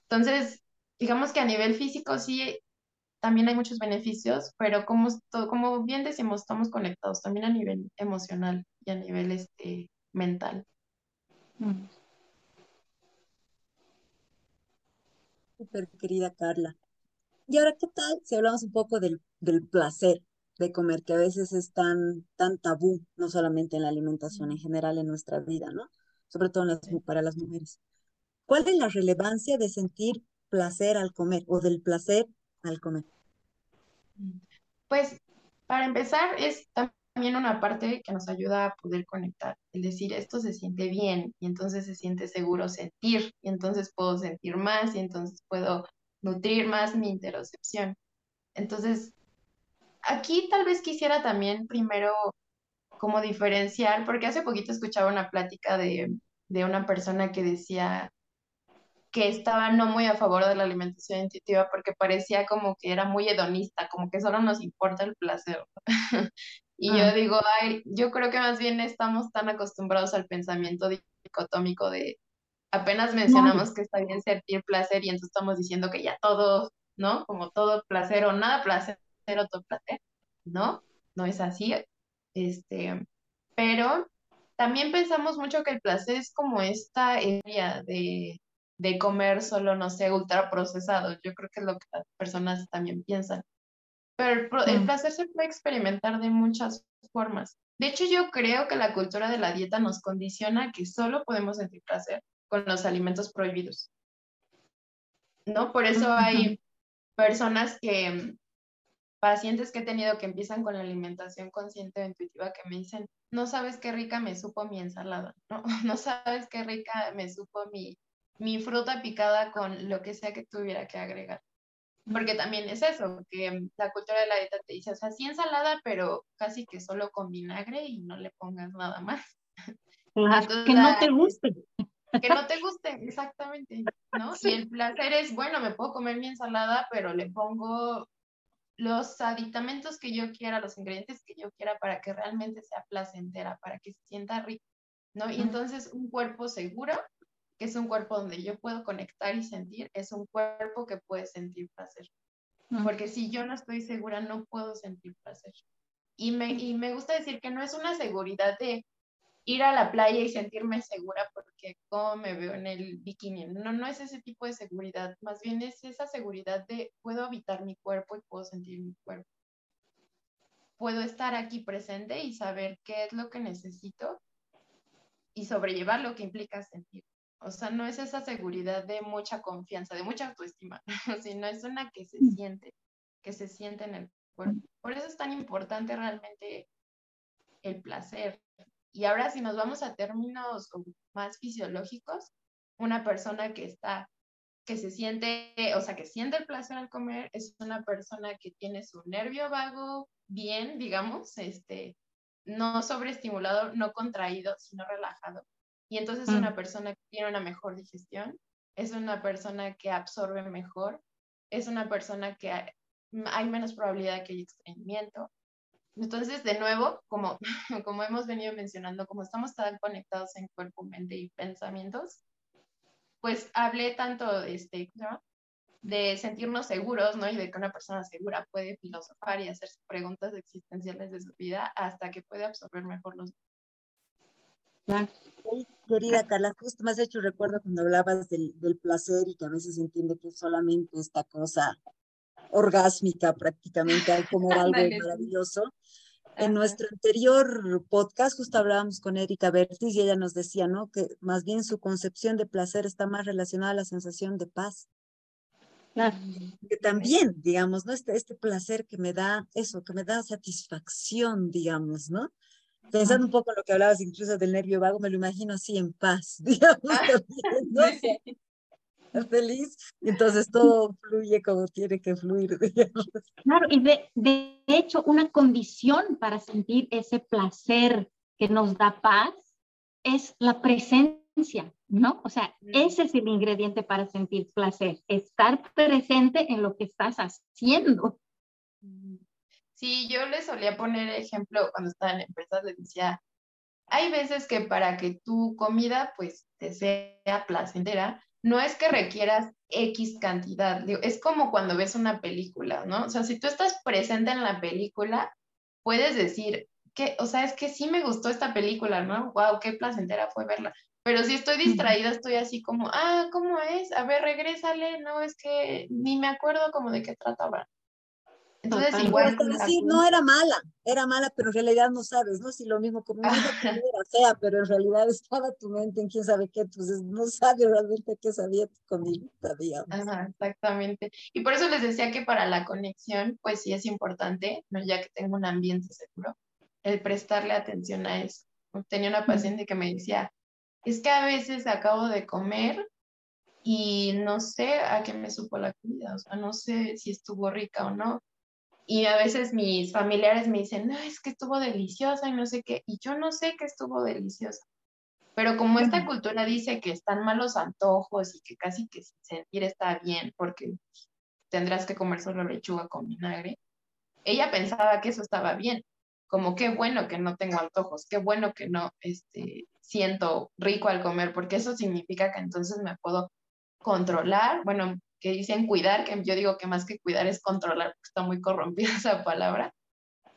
Entonces, digamos que a nivel físico sí también hay muchos beneficios, pero como, como bien decimos, estamos conectados también a nivel emocional y a nivel este, mental. Mm. Súper querida Carla. Y ahora, ¿qué tal si hablamos un poco del, del placer? de comer, que a veces es tan, tan tabú, no solamente en la alimentación, en general en nuestra vida, ¿no? Sobre todo para las mujeres. ¿Cuál es la relevancia de sentir placer al comer o del placer al comer? Pues para empezar es también una parte que nos ayuda a poder conectar, el decir esto se siente bien y entonces se siente seguro sentir y entonces puedo sentir más y entonces puedo nutrir más mi interocepción. Entonces, aquí tal vez quisiera también primero como diferenciar, porque hace poquito escuchaba una plática de, una persona que decía que estaba no muy a favor de la alimentación intuitiva porque parecía como que era muy hedonista, como que solo nos importa el placer. *laughs* y yo ah. digo, ay, yo creo que más bien estamos tan acostumbrados al pensamiento dicotómico de apenas mencionamos que está bien sentir placer y entonces estamos diciendo que ya todo, ¿no? Como todo placer o nada placer otro placer, ¿no? No es así. Este, pero también pensamos mucho que el placer es como esta área de, de comer solo, no sé, ultraprocesado. Yo creo que es lo que las personas también piensan. Pero el, el, mm. placer se puede experimentar de muchas formas. De hecho, yo creo que la cultura de la dieta nos condiciona que solo podemos sentir placer con los alimentos prohibidos. ¿No? Por eso hay personas que, pacientes que he tenido que empiezan con la alimentación consciente o intuitiva que me dicen, no sabes qué rica me supo mi ensalada, ¿no? *laughs* No sabes qué rica me supo mi, mi fruta picada con lo que sea que tuviera que agregar. Porque también es eso, que la cultura de la dieta te dice, o sea, sí ensalada, pero casi que solo con vinagre y no le pongas nada más. que no te guste. Que no te guste, exactamente, ¿no? *laughs* Y el placer es, bueno, me puedo comer mi ensalada, pero le pongo los aditamentos que yo quiera, los ingredientes que yo quiera para que realmente sea placentera, para que se sienta rico, ¿no? Y entonces un cuerpo seguro que es un cuerpo donde yo puedo conectar y sentir, es un cuerpo que puede sentir placer. Porque si yo no estoy segura, no puedo sentir placer. Y me, y me gusta decir que no es una seguridad de ir a la playa y sentirme segura porque cómo me veo en el bikini. No, no es ese tipo de seguridad, más bien es esa seguridad de puedo habitar mi cuerpo y puedo sentir mi cuerpo. Puedo estar aquí presente y saber qué es lo que necesito y sobrellevar lo que implica sentir. O sea, no es esa seguridad de mucha confianza, de mucha autoestima, *laughs* sino es una que se mm. siente, que se siente en el cuerpo. Por eso es tan importante realmente el placer. Y ahora si nos vamos a términos más fisiológicos, una persona que está, que se siente, o sea, que siente el placer al comer, es una persona que tiene su nervio vago bien, digamos, este, no sobreestimulado, no contraído, sino relajado y entonces es mm. una persona que tiene una mejor digestión, es una persona que absorbe mejor, es una persona que hay, menos probabilidad de que haya estreñimiento. Entonces, de nuevo, como, *laughs* como hemos venido mencionando, como estamos tan conectados en cuerpo, mente y pensamientos, pues hablé tanto este, de sentirnos seguros, ¿no? Y de que una persona segura puede filosofar y hacerse preguntas existenciales de su vida hasta que puede absorber mejor los Querida Carla, justo me has hecho recuerdo cuando hablabas del, del, placer y que a veces se entiende que es solamente esta cosa orgásmica prácticamente comer algo maravilloso. En nuestro anterior podcast justo hablábamos con Erika Bertis y ella nos decía, ¿no? Que más bien su concepción de placer está más relacionada a la sensación de paz. Claro. Que también, digamos, ¿no? Este, este placer que me da eso, que me da satisfacción, digamos, ¿no? Pensando un poco en lo que hablabas incluso del nervio vago, me lo imagino así en paz, *laughs* digamos, ¿no? feliz, entonces todo fluye como tiene que fluir. *laughs* Digamos. Claro, y de, de hecho, una condición para sentir ese placer que nos da paz es la presencia, ¿no? O sea, mm. ese es el ingrediente para sentir placer, estar presente en lo que estás haciendo. Sí, yo le solía poner ejemplo cuando estaba en empresas, le decía, hay veces que para que tu comida pues te sea placentera, no es que requieras X cantidad, es como cuando ves una película, ¿no? O sea, si tú estás presente en la película, puedes decir que, o sea, es que sí me gustó esta película, ¿no? Wow, qué placentera fue verla. Pero si estoy distraída, estoy así como, ah, ¿cómo es? A ver, regrésale, no, es que ni me acuerdo como de qué trataba. Entonces, igual. decir, no era mala, era mala, pero en realidad no sabes, ¿no? Si lo mismo como una era fea, pero en realidad estaba tu mente en quién sabe qué, entonces no sabes realmente qué sabía tu comida, digamos. Ajá, exactamente. Y por eso les decía que para la conexión, pues sí es importante, ¿no? ya que tengo un ambiente seguro, el prestarle atención a eso. Tenía una paciente que me decía, es que a veces acabo de comer y no sé a qué me supo la comida, o sea, no sé si estuvo rica o no y a veces mis familiares me dicen, no, es que estuvo deliciosa y no sé qué, y yo no sé que estuvo deliciosa. Pero como esta cultura dice que están malos antojos y que casi que sentir está bien porque tendrás que comer solo lechuga con vinagre, ella pensaba que eso estaba bien, como qué bueno que no tengo antojos, qué bueno que no este, siento rico al comer, porque eso significa que entonces me puedo controlar, bueno, que dicen cuidar, que yo digo que más que cuidar es controlar, porque está muy corrompida *laughs* esa palabra.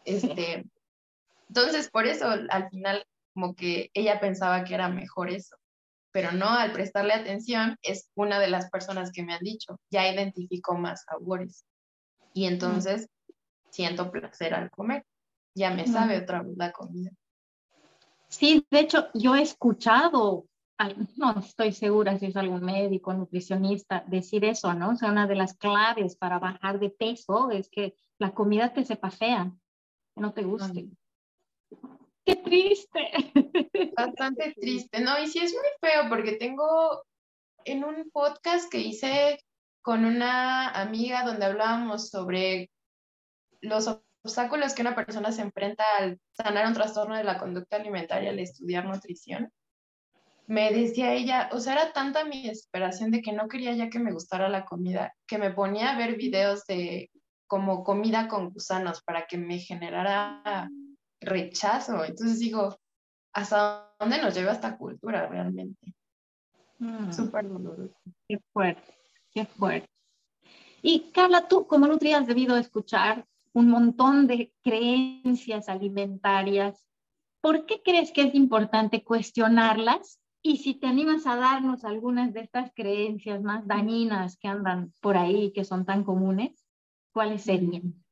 Este, entonces, por eso al final como que ella pensaba que era mejor eso. Pero no, al prestarle atención, es una de las personas que me han dicho, ya identifico más sabores. Y entonces siento placer al comer. Ya me sabe otra vez la comida. Sí, de hecho, yo he escuchado, no estoy segura si es algún médico, nutricionista, decir eso, ¿no? O sea, una de las claves para bajar de peso es que la comida te sepa fea, que no te guste. Qué triste. *laughs* Bastante triste, ¿no? Y sí es muy feo porque tengo en un podcast que hice con una amiga donde hablábamos sobre los obstáculos que una persona se enfrenta al sanar un trastorno de la conducta alimentaria al estudiar nutrición, me decía ella, o sea, era tanta mi desesperación de que no quería ya que me gustara la comida, que me ponía a ver videos de como comida con gusanos para que me generara rechazo. Entonces digo, ¿hasta dónde nos lleva esta cultura realmente? Mm. Súper doloroso. Qué fuerte, qué fuerte. Y Carla, tú como nutri has debido escuchar un montón de creencias alimentarias. ¿Por qué crees que es importante cuestionarlas? Y si te animas a darnos algunas de estas creencias más dañinas que andan por ahí, que son tan comunes, ¿cuáles serían?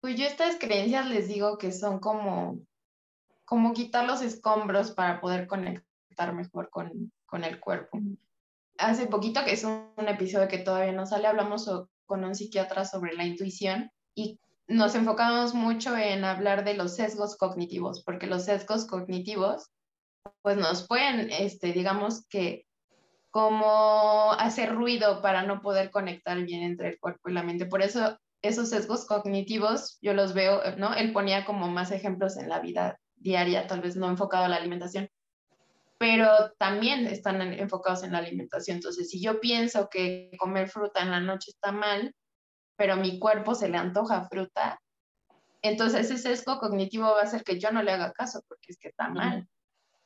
Pues yo estas creencias les digo que son como, como quitar los escombros para poder conectar mejor con, con el cuerpo. Hace poquito, que es un, un episodio que todavía no sale, hablamos con un psiquiatra sobre la intuición y nos enfocamos mucho en hablar de los sesgos cognitivos, porque los sesgos cognitivos pues nos pueden, este, digamos que como hacer ruido para no poder conectar bien entre el cuerpo y la mente. Por eso esos sesgos cognitivos yo los veo, ¿no? Él ponía como más ejemplos en la vida diaria, tal vez no enfocado a la alimentación, pero también están enfocados en la alimentación. Entonces, si yo pienso que comer fruta en la noche está mal, pero mi cuerpo se le antoja fruta, entonces ese sesgo cognitivo va a hacer que yo no le haga caso porque es que está mal,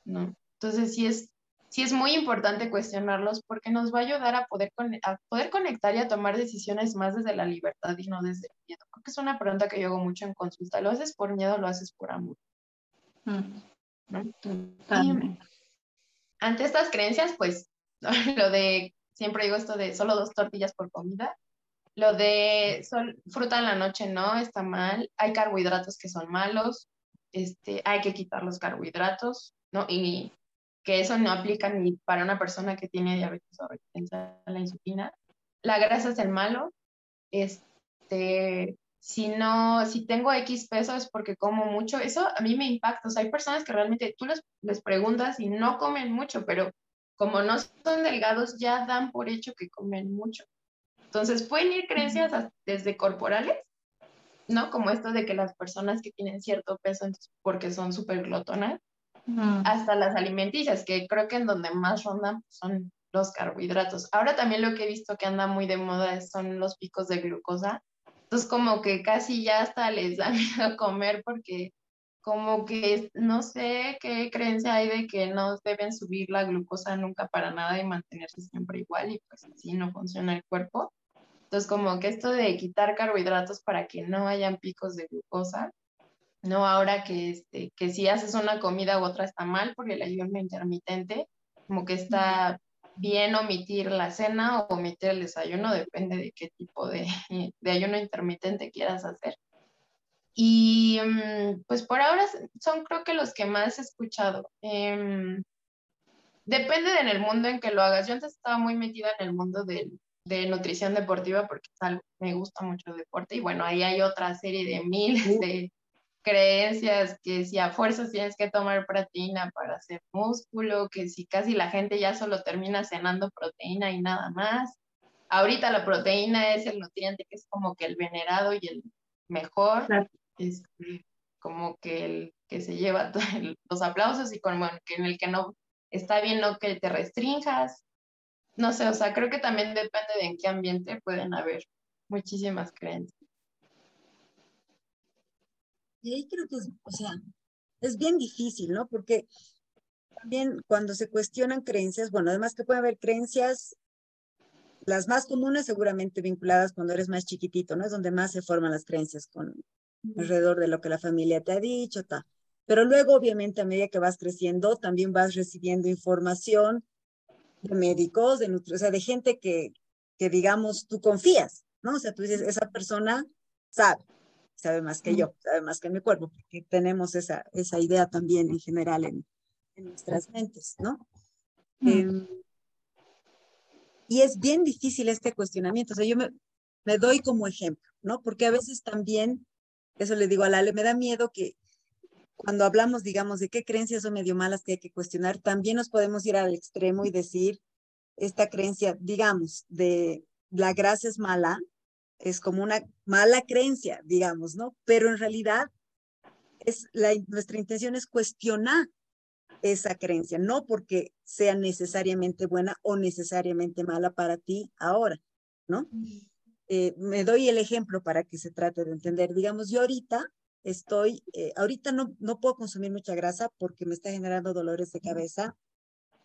¿no? Entonces sí es, sí es muy importante cuestionarlos porque nos va a ayudar a poder, a poder conectar y a tomar decisiones más desde la libertad y no desde el miedo. Porque es una pregunta que yo hago mucho en consulta. ¿Lo haces por miedo o lo haces por amor? ante estas creencias, pues *laughs* lo de, siempre digo esto de solo dos tortillas por comida, lo de fruta en la noche no, está mal. Hay carbohidratos que son malos. Este, hay que quitar los carbohidratos, ¿no? Y que eso no aplica ni para una persona que tiene diabetes o resistencia a la insulina. La grasa es el malo. Este, si no, si tengo X peso es porque como mucho. Eso a mí me impacta. O sea, hay personas que realmente tú les, les preguntas y no comen mucho, pero como no son delgados, ya dan por hecho que comen mucho. Entonces, pueden ir creencias desde corporales, ¿no? Como esto de que las personas que tienen cierto peso porque son súper glotonas, hasta las alimenticias, que creo que en donde más rondan son los carbohidratos. Ahora también lo que he visto que anda muy de moda son los picos de glucosa. Entonces, como que casi ya hasta les da *laughs* miedo comer porque como que no sé qué creencia hay de que no deben subir la glucosa nunca para nada y mantenerse siempre igual y pues así no funciona el cuerpo. Entonces, como que esto de quitar carbohidratos para que no hayan picos de glucosa, no ahora que, este, que si haces una comida u otra está mal por el ayuno intermitente, como que está bien omitir la cena o omitir el desayuno, depende de qué tipo de, *laughs* de ayuno intermitente quieras hacer. Y mm, pues por ahora son creo que los que más he escuchado. Em, depende en el mundo en que lo hagas. Yo antes estaba muy metida en el mundo del, de nutrición deportiva porque me gusta mucho el deporte y bueno, ahí hay otra serie de miles de creencias que si a fuerzas tienes que tomar proteína para hacer músculo, que si casi la gente ya solo termina cenando proteína y nada más. Ahorita la proteína es el nutriente que es como que el venerado y el mejor, es este, como que el que se lleva los aplausos y como que en el que no está bien no que te restrinjas, no sé, o sea, creo que también depende de en qué ambiente pueden haber muchísimas creencias. Y ahí creo que es, o sea, es bien difícil, ¿no? Porque también cuando se cuestionan creencias, bueno, además que pueden haber creencias, las más comunes seguramente vinculadas cuando eres más chiquitito, ¿no? Es donde más se forman las creencias con alrededor de lo que la familia te ha dicho, tal. Pero luego, obviamente, a medida que vas creciendo, también vas recibiendo información de médicos, de o sea, de gente que, que, digamos, tú confías, ¿no? O sea, tú dices, esa persona sabe, sabe más que yo, sabe más que mi cuerpo, porque tenemos esa, esa idea también en general en, en nuestras mentes, ¿no? Em, y es bien difícil este cuestionamiento, o sea, yo me, me doy como ejemplo, ¿no? Porque a veces también, eso le digo a Lale, me da miedo que cuando hablamos, digamos, de qué creencias son medio malas que hay que cuestionar, también nos podemos ir al extremo y decir, esta creencia, digamos, de la gracia es mala, es como una mala creencia, digamos, ¿no? Pero en realidad es la, nuestra intención es cuestionar esa creencia, no porque sea necesariamente buena o necesariamente mala para ti ahora, ¿no? Eh, me doy el ejemplo para que se trate de entender. Digamos, yo ahorita estoy, eh, ahorita no, no puedo consumir mucha grasa porque me está generando dolores de cabeza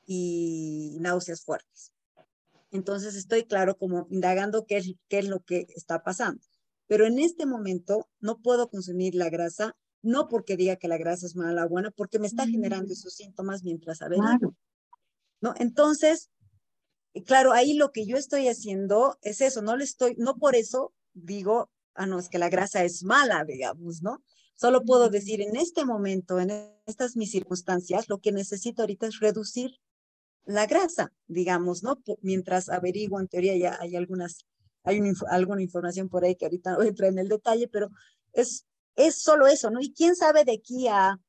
y náuseas fuertes. Entonces estoy claro como indagando qué es, qué es lo que está pasando. Pero en este momento no puedo consumir la grasa, no porque diga que la grasa es mala o buena, porque me está generando esos síntomas mientras averiguo. ¿No? Entonces, claro, ahí lo que yo estoy haciendo es eso, no le estoy, no por eso digo, ah, no, es que la grasa es mala, digamos, ¿no? Solo puedo decir en este momento, en estas mis circunstancias, lo que necesito ahorita es reducir la grasa, digamos, ¿no? Mientras averiguo, en teoría ya hay algunas, hay alguna información por ahí que ahorita no entro en el detalle, pero es, es solo eso, ¿no? Y quién sabe de aquí a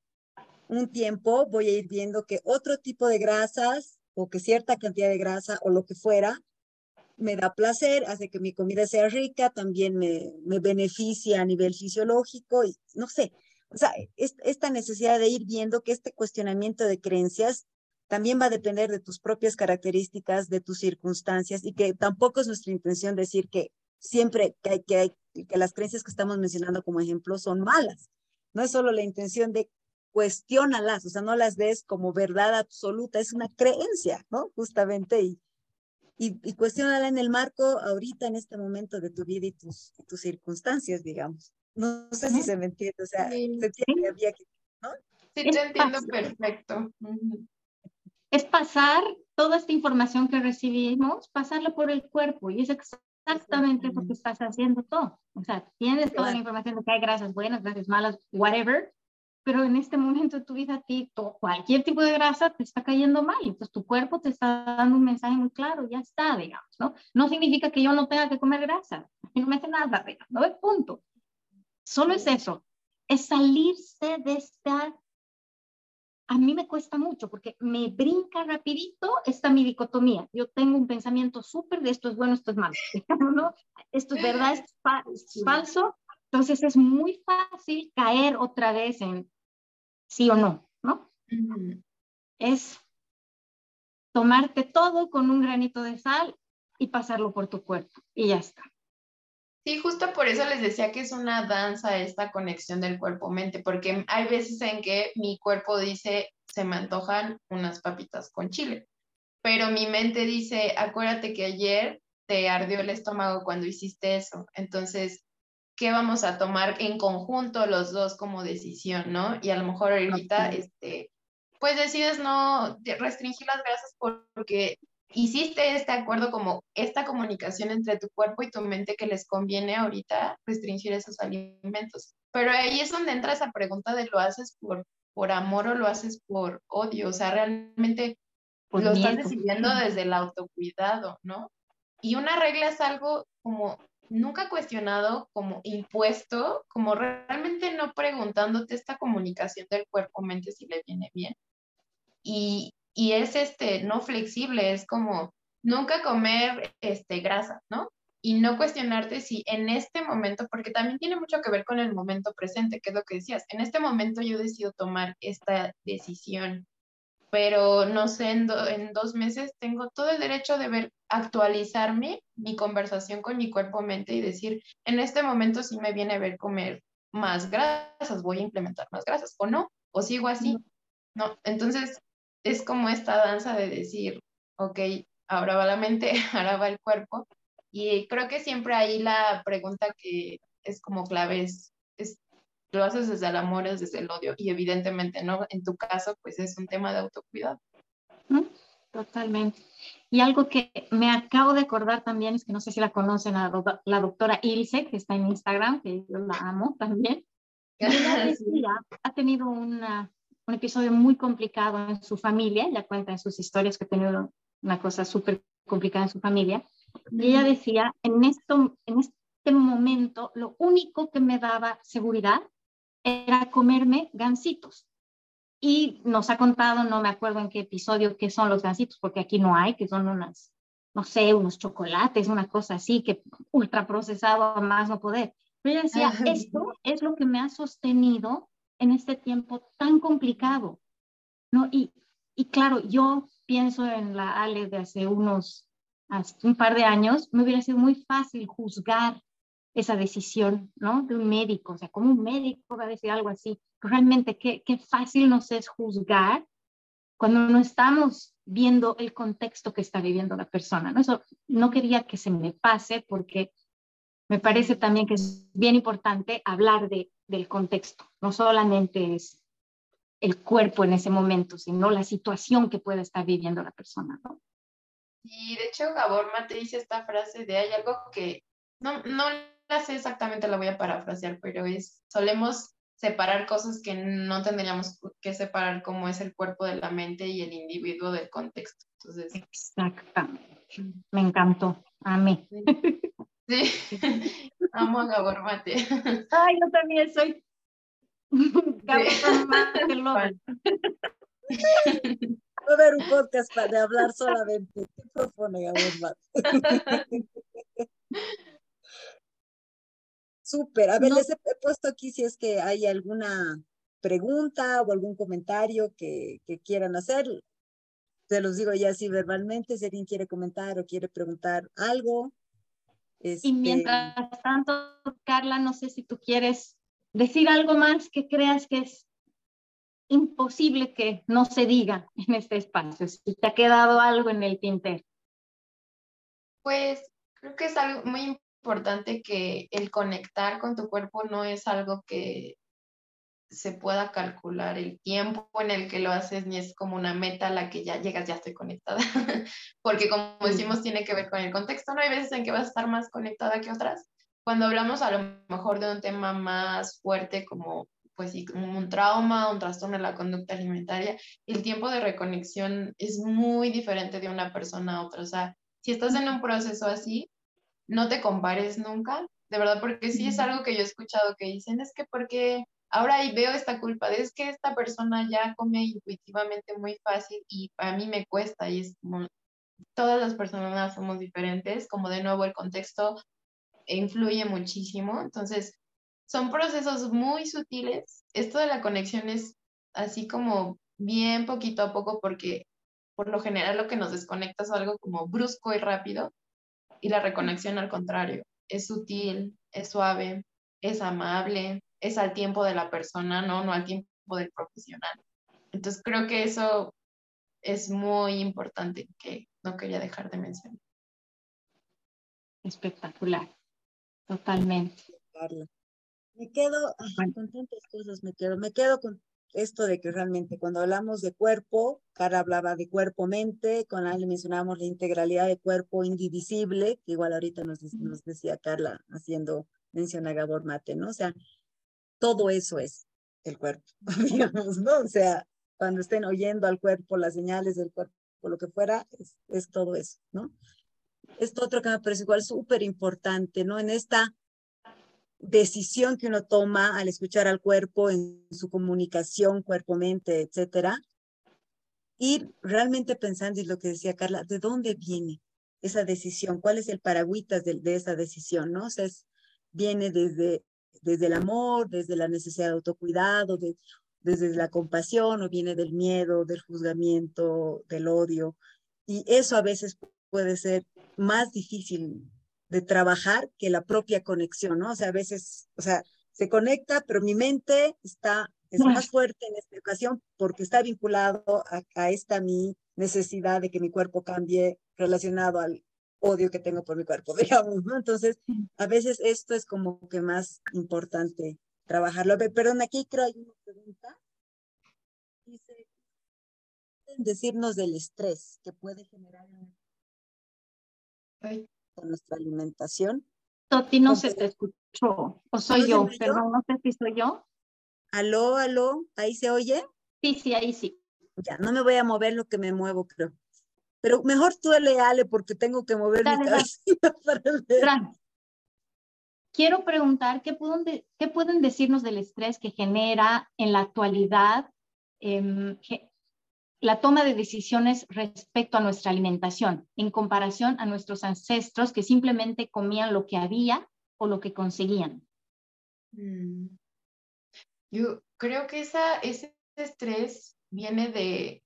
un tiempo voy a ir viendo que otro tipo de grasas o que cierta cantidad de grasa o lo que fuera me da placer, hace que mi comida sea rica, también me, me beneficia a nivel fisiológico y no sé, o sea, esta necesidad de ir viendo que este cuestionamiento de creencias también va a depender de tus propias características, de tus circunstancias y que tampoco es nuestra intención decir que siempre que, hay, que, hay, que las creencias que estamos mencionando como ejemplo son malas. No es solo la intención de cuestionalas, o sea, no las des como verdad absoluta, es una creencia, ¿no? Justamente, y, y, y cuestionala en el marco ahorita, en este momento de tu vida y tus, tus circunstancias, digamos. No, sé si se me entiende, o sea, se entiende, había que, ¿no? Sí, te entiendo perfecto es pasar toda esta información que recibimos, pasarlo por el cuerpo y es exactamente lo que estás haciendo todo. O sea, tienes toda la información de que hay grasas buenas, grasas malas, whatever, pero en este momento de tu vida a ti cualquier tipo de grasa te está cayendo mal, entonces tu cuerpo te está dando un mensaje muy claro, ya está, digamos, ¿no? No significa que yo no tenga que comer grasa, no me hace nada, digamos, ¿no? Es punto. Solo es eso, es salirse de esta a mí me cuesta mucho porque me brinca rapidito esta mi dicotomía. Yo tengo un pensamiento súper de esto es bueno, esto es malo, *laughs* ¿no? Esto es verdad, esto es, falso. Entonces es muy fácil caer otra vez en sí o no, ¿no? Es tomarte todo con un granito de sal y pasarlo por tu cuerpo y ya está. Sí, justo por eso les decía que es una danza esta conexión del cuerpo-mente, porque hay veces en que mi cuerpo dice, se me antojan unas papitas con chile, pero mi mente dice, acuérdate que ayer te ardió el estómago cuando hiciste eso, entonces, ¿qué vamos a tomar en conjunto los dos como decisión, no? Y a lo mejor ahorita, este, pues decides no restringir las grasas porque hiciste este acuerdo como esta comunicación entre tu cuerpo y tu mente que les conviene ahorita restringir esos alimentos. Pero ahí es donde entra esa pregunta de lo haces por, por amor o lo haces por odio, o sea, realmente lo estás decidiendo desde el autocuidado, ¿no? Y una regla es algo como nunca cuestionado, como impuesto, como realmente no preguntándote esta comunicación del cuerpo-mente si le viene bien. Y, y es este, no flexible, es como nunca comer este, grasa, ¿no? Y no cuestionarte si en este momento, porque también tiene mucho que ver con el momento presente, que es lo que decías, en este momento yo decido tomar esta decisión, pero no sé, en, en dos meses tengo todo el derecho de ver, actualizarme mi conversación con mi cuerpo-mente y decir, en este momento sí me viene a ver comer más grasas, voy a implementar más grasas, o no, o sigo así, ¿no? Entonces, es como esta danza de decir, ok, ahora va la mente, *laughs* ahora va el cuerpo. Y creo que siempre ahí la pregunta que es como clave es, lo haces desde el amor, es desde el odio y evidentemente no, en tu caso pues es un tema de autocuidado. Totalmente. Y algo que me acabo de acordar también es que no sé si la conocen, la, la doctora Ilse, que está en Instagram, que yo la amo también. *laughs* ella ha tenido una, un episodio muy complicado en su familia, ella cuenta en sus historias que ha tenido una cosa súper complicada en su familia. Y ella decía, en, esto, en este momento, lo único que me daba seguridad era comerme gansitos. Y nos ha contado, no me acuerdo en qué episodio, qué son los gansitos, porque aquí no hay, que son unas, no sé, unos chocolates, una cosa así, que ultra procesado a más no poder. Pero ella decía, esto es lo que me ha sostenido en este tiempo tan complicado, ¿no? Y, y claro, yo pienso en la Ale de hace unos, hace un par de años, me hubiera sido muy fácil juzgar esa decisión, ¿no? De un médico, o sea, como un médico va a decir algo así. Realmente, qué, qué fácil nos es juzgar cuando no estamos viendo el contexto que está viviendo la persona, ¿no? Eso no quería que se me pase porque me parece también que es bien importante hablar de, del contexto, no solamente es el cuerpo en ese momento, sino la situación que puede estar viviendo la persona, ¿no? Y de hecho, Gabor Mate dice esta frase de hay algo que no, no la sé exactamente, la voy a parafrasear, pero es, solemos separar cosas que no tendríamos que separar como es el cuerpo de la mente y el individuo del contexto. Entonces, Exactamente. Me encantó. A mí. Sí. *laughs* Amo a Gabor Mate. Ay, yo también soy *laughs* Gabor Mate Va a haber un podcast para hablar solamente. ¿Qué propone Gabor Mate? *laughs* Súper. A ver, les he puesto aquí si es que hay alguna pregunta o algún comentario que, que quieran hacer. Se los digo ya así verbalmente, si alguien quiere comentar o quiere preguntar algo. Y este mientras tanto, Carla, no sé si tú quieres decir algo más que creas que es imposible que no se diga en este espacio, si te ha quedado algo en el tintero. Pues creo que es algo muy importante que el conectar con tu cuerpo no es algo que se pueda calcular el tiempo en el que lo haces, ni es como una meta a la que ya llegas, ya estoy conectada, *laughs* porque como decimos, tiene que ver con el contexto, ¿no? Hay veces en que vas a estar más conectada que otras. Cuando hablamos a lo mejor de un tema más fuerte como pues un trauma, un trastorno de la conducta alimentaria, el tiempo de reconexión es muy diferente de una persona a otra. O sea, si estás en un proceso así, no te compares nunca, de verdad, porque sí es algo que yo he escuchado que dicen, es que porque ahora ahí veo esta culpa, es que esta persona ya come intuitivamente muy fácil y a mí me cuesta y es como, todas las personas somos diferentes, como de nuevo el contexto influye muchísimo, entonces son procesos muy sutiles, esto de la conexión es así como bien poquito a poco porque por lo general lo que nos desconecta es algo como brusco y rápido y la reconexión al contrario, es sutil, es suave, es amable, es al tiempo de la persona, no, no al tiempo del profesional. Entonces creo que eso es muy importante que no quería dejar de mencionar. Espectacular, totalmente. Me quedo con tantas cosas, me quedo, me quedo con esto de que realmente cuando hablamos de cuerpo, Cara hablaba de cuerpo-mente, con Ale mencionábamos la integralidad de cuerpo indivisible, que igual ahorita nos, nos decía Carla haciendo mención a Gabor Mate, ¿no? O sea, todo eso es el cuerpo, *laughs* digamos, ¿no? O sea, cuando estén oyendo al cuerpo, las señales del cuerpo, lo que fuera, es, es todo eso, ¿no? Esto otro que me parece igual súper importante, ¿no? En esta decisión que uno toma al escuchar al cuerpo en su comunicación, cuerpo-mente, etcétera, ir realmente pensando, y lo que decía Carla, ¿de dónde viene esa decisión? ¿Cuál es el paragüitas de, esa decisión? ¿no? O sea, viene desde, desde el amor, desde la necesidad de autocuidado, de, desde la compasión, o viene del miedo, del juzgamiento, del odio. Y eso a veces puede ser más difícil de trabajar que la propia conexión, ¿no? O sea, a veces, o sea, se conecta, pero mi mente está, es más fuerte en esta ocasión porque está vinculado a, a esta mi necesidad de que mi cuerpo cambie relacionado al odio que tengo por mi cuerpo, *laughs* digamos, ¿no? Entonces, a veces esto es como que más importante trabajarlo. Perdón, aquí creo hay una pregunta. Dice, decirnos del estrés que puede generar con nuestra alimentación? Toti, no se te escuchó. ¿O soy yo? Perdón, no sé si soy yo. Aló, aló, ¿ahí se oye? Sí, sí, ahí sí. Ya, no me voy a mover lo que me muevo, creo. Pero mejor tú Ale, porque tengo que mover mi cabeza *laughs* para Quiero preguntar, ¿qué pueden, ¿qué pueden decirnos del estrés que genera en la actualidad em, la toma de decisiones respecto a nuestra alimentación en comparación a nuestros ancestros que simplemente comían lo que había o lo que conseguían? Mm. Yo creo que esa, ese estrés viene de,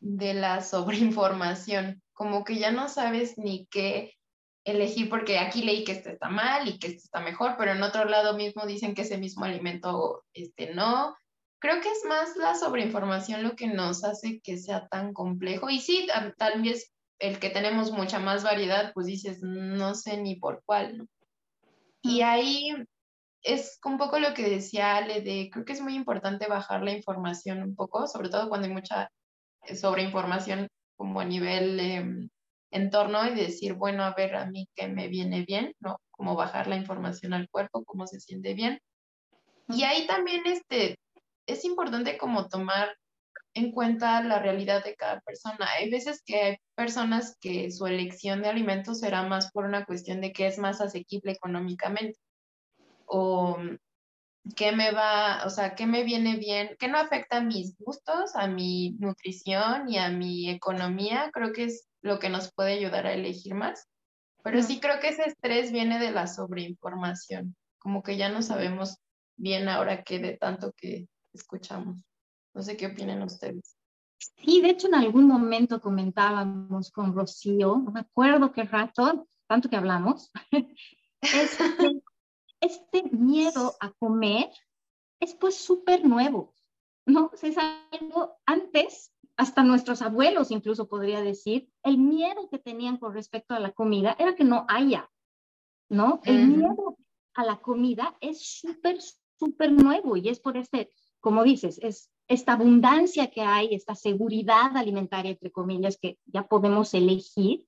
de la *laughs* sobreinformación, como que ya no sabes ni qué elegir porque aquí leí que este está mal y que este está mejor, pero en otro lado mismo dicen que ese mismo alimento este no. Creo que es más la sobreinformación lo que nos hace que sea tan complejo. Y sí, tal vez el que tenemos mucha más variedad, pues dices, no sé ni por cuál, ¿no? Y ahí es un poco lo que decía Ale, de creo que es muy importante bajar la información un poco, sobre todo cuando hay mucha eh, sobreinformación como a nivel em, entorno y decir, bueno, a ver, a mí qué me viene bien, ¿no? Como bajar la información al cuerpo, cómo se siente bien. Y ahí también este, es importante como tomar en cuenta la realidad de cada persona. Hay veces que hay personas que su elección de alimentos será más por una cuestión de que es más asequible económicamente o qué me va, o sea, qué me viene bien, qué no afecta a mis gustos, a mi nutrición y a mi economía, creo que es lo que nos puede ayudar a elegir más. Pero sí creo que ese estrés viene de la sobreinformación, como que ya no sabemos bien ahora qué de tanto que escuchamos. No sé qué opinan ustedes. Sí, de hecho en algún momento comentábamos con Rocío, no me acuerdo qué rato, tanto que hablamos, *laughs* este, este miedo a comer es pues súper nuevo, ¿no? es algo antes, hasta nuestros abuelos incluso podría decir, el miedo que tenían con respecto a la comida era que no haya, ¿no? El miedo a la comida es súper, súper nuevo y es por este, como dices, es esta abundancia que hay, esta seguridad alimentaria, entre comillas, que ya podemos elegir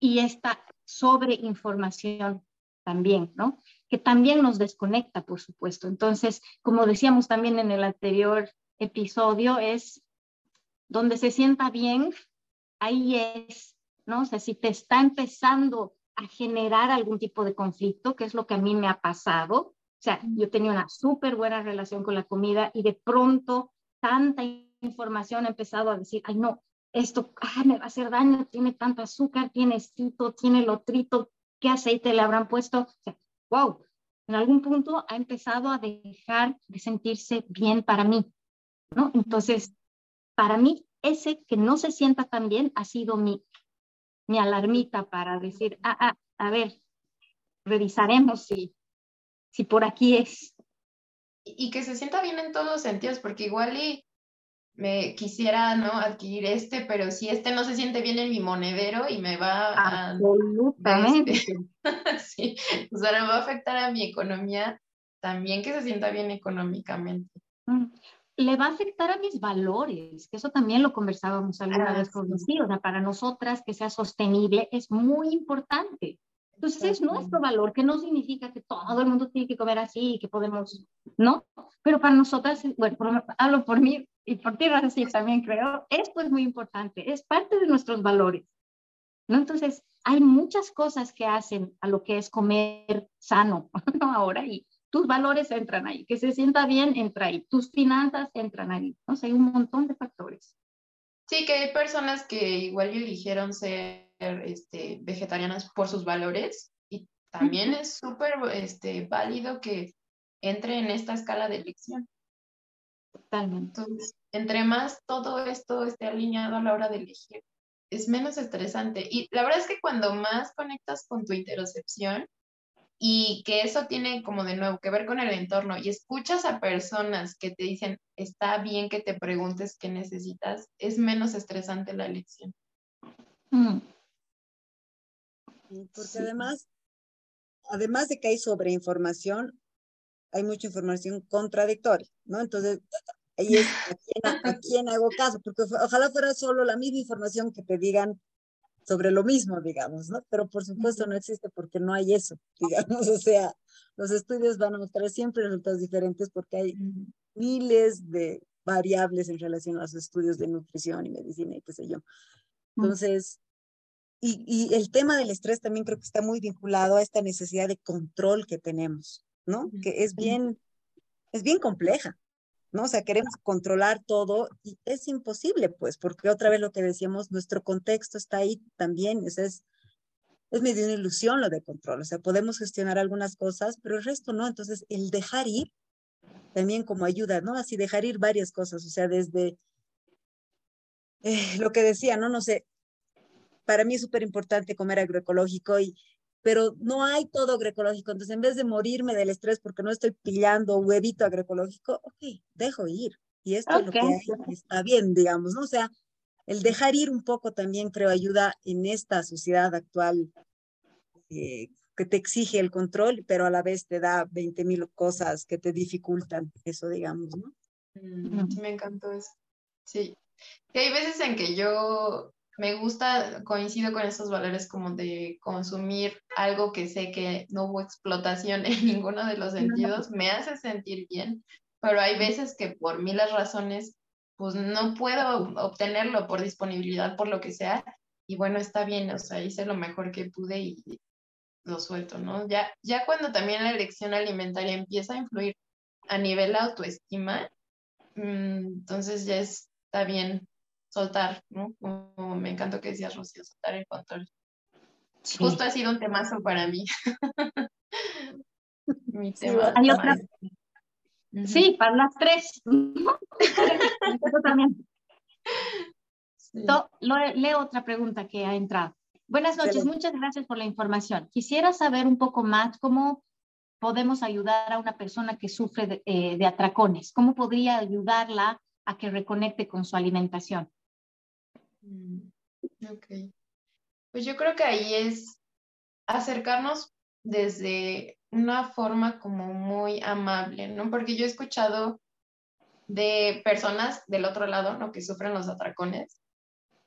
y esta sobreinformación también, ¿no? Que también nos desconecta, por supuesto. Entonces, como decíamos también en el anterior episodio, es donde se sienta bien, ahí es, ¿no? O sea, si te está empezando a generar algún tipo de conflicto, que es lo que a mí me ha pasado, o sea, yo tenía una súper buena relación con la comida y de pronto tanta información ha empezado a decir, ay no, esto ah, me va a hacer daño, tiene tanto azúcar, tiene estito, tiene lotrito, qué aceite le habrán puesto. O sea, wow, en algún punto ha empezado a dejar de sentirse bien para mí, ¿no? Entonces, para mí, ese que no se sienta tan bien ha sido mi, mi alarmita para decir, ah, ah, a ver, revisaremos si, si por aquí es. Y que se sienta bien en todos sentidos, porque igual y me quisiera, ¿no? Adquirir este, pero si este no se siente bien en mi monedero y me va a... Absolutamente. *laughs* sí, o sea, me va a afectar a mi economía, también que se sienta bien económicamente. Mm, le va a afectar a mis valores, que eso también lo conversábamos alguna ah, vez con sí. o sea, para nosotras que sea sostenible es muy importante. Entonces es nuestro valor, que no significa que todo el mundo tiene que comer así y que podemos, ¿no? Pero para nosotras, bueno, hablo por mí y por ti, así también creo, esto es muy importante, es parte de nuestros valores, ¿no? Entonces hay muchas cosas que hacen a lo que es comer sano, *laughs* ¿no? Ahora y tus valores entran ahí, que se sienta bien entra ahí, tus finanzas entran ahí, ¿no? O sea, hay un montón de factores. Sí, que hay personas que igual eligieron ser este, vegetarianas por sus valores y también es súper este, válido que entre en esta escala de elección. Totalmente. Entonces, entre más todo esto esté alineado a la hora de elegir, es menos estresante. Y la verdad es que cuando más conectas con tu interocepción y que eso tiene como de nuevo que ver con el entorno y escuchas a personas que te dicen, está bien que te preguntes qué necesitas, es menos estresante la elección. Mm. Porque además, además de que hay sobreinformación, hay mucha información contradictoria, ¿no? Entonces, ahí es a quién, hago caso, porque ojalá fuera solo la misma información que te digan sobre lo mismo, digamos, ¿no? Pero por supuesto no existe porque no hay eso, *laughs* digamos, o sea, los estudios van a mostrar siempre resultados diferentes porque hay miles de variables en relación a los estudios de nutrición y medicina y qué sé yo. Entonces, y, y, el tema del estrés también creo que está muy vinculado a esta necesidad de control que tenemos, ¿no? Que es bien, es bien compleja, ¿no? O sea, queremos controlar todo y es imposible, pues, porque otra vez lo que decíamos, nuestro contexto está ahí también, es, es, es medio una ilusión lo de control, o sea, podemos gestionar algunas cosas, pero el resto no, entonces el dejar ir también como ayuda, ¿no? Así dejar ir varias cosas, o sea, desde eh, lo que decía, ¿no? No sé, para mí es súper importante comer agroecológico y pero no hay todo agroecológico. Entonces, en vez de morirme del estrés porque no estoy pillando huevito agroecológico, ok, dejo ir. Y esto es lo que hay, está bien, digamos, ¿no? O sea, el dejar ir un poco también creo ayuda en esta sociedad actual eh, que te exige el control, pero a la vez te da 20 mil cosas que te dificultan eso, digamos, ¿no? Mm, me encantó eso. Sí. Que hay veces en que yo me gusta, coincido con esos valores como de consumir algo que sé que no hubo explotación *laughs* en ninguno de los sentidos, me hace sentir bien, pero hay veces que por miles razones, pues no puedo obtenerlo por disponibilidad, por lo que sea, y bueno, está bien, o sea, hice lo mejor que pude y lo suelto, ¿no? Ya, ya cuando también la elección alimentaria empieza a influir a nivel autoestima, mm, entonces ya está bien soltar, ¿no? Como me encantó que decías, Rocío, soltar el control. Justo ha sido un temazo para mí. *laughs* Mi tema. Hay otra. Sí, para las tres. *laughs* también. leo otra pregunta que ha entrado. Buenas noches, muchas gracias por la información. Quisiera saber un poco más cómo podemos ayudar a una persona que sufre de, eh, de atracones. ¿Cómo podría ayudarla a que reconecte con su alimentación? Mm, ok. Pues yo creo que ahí es acercarnos desde una forma como muy amable, ¿no? Porque yo he escuchado de personas del otro lado, ¿no? Que sufren los atracones,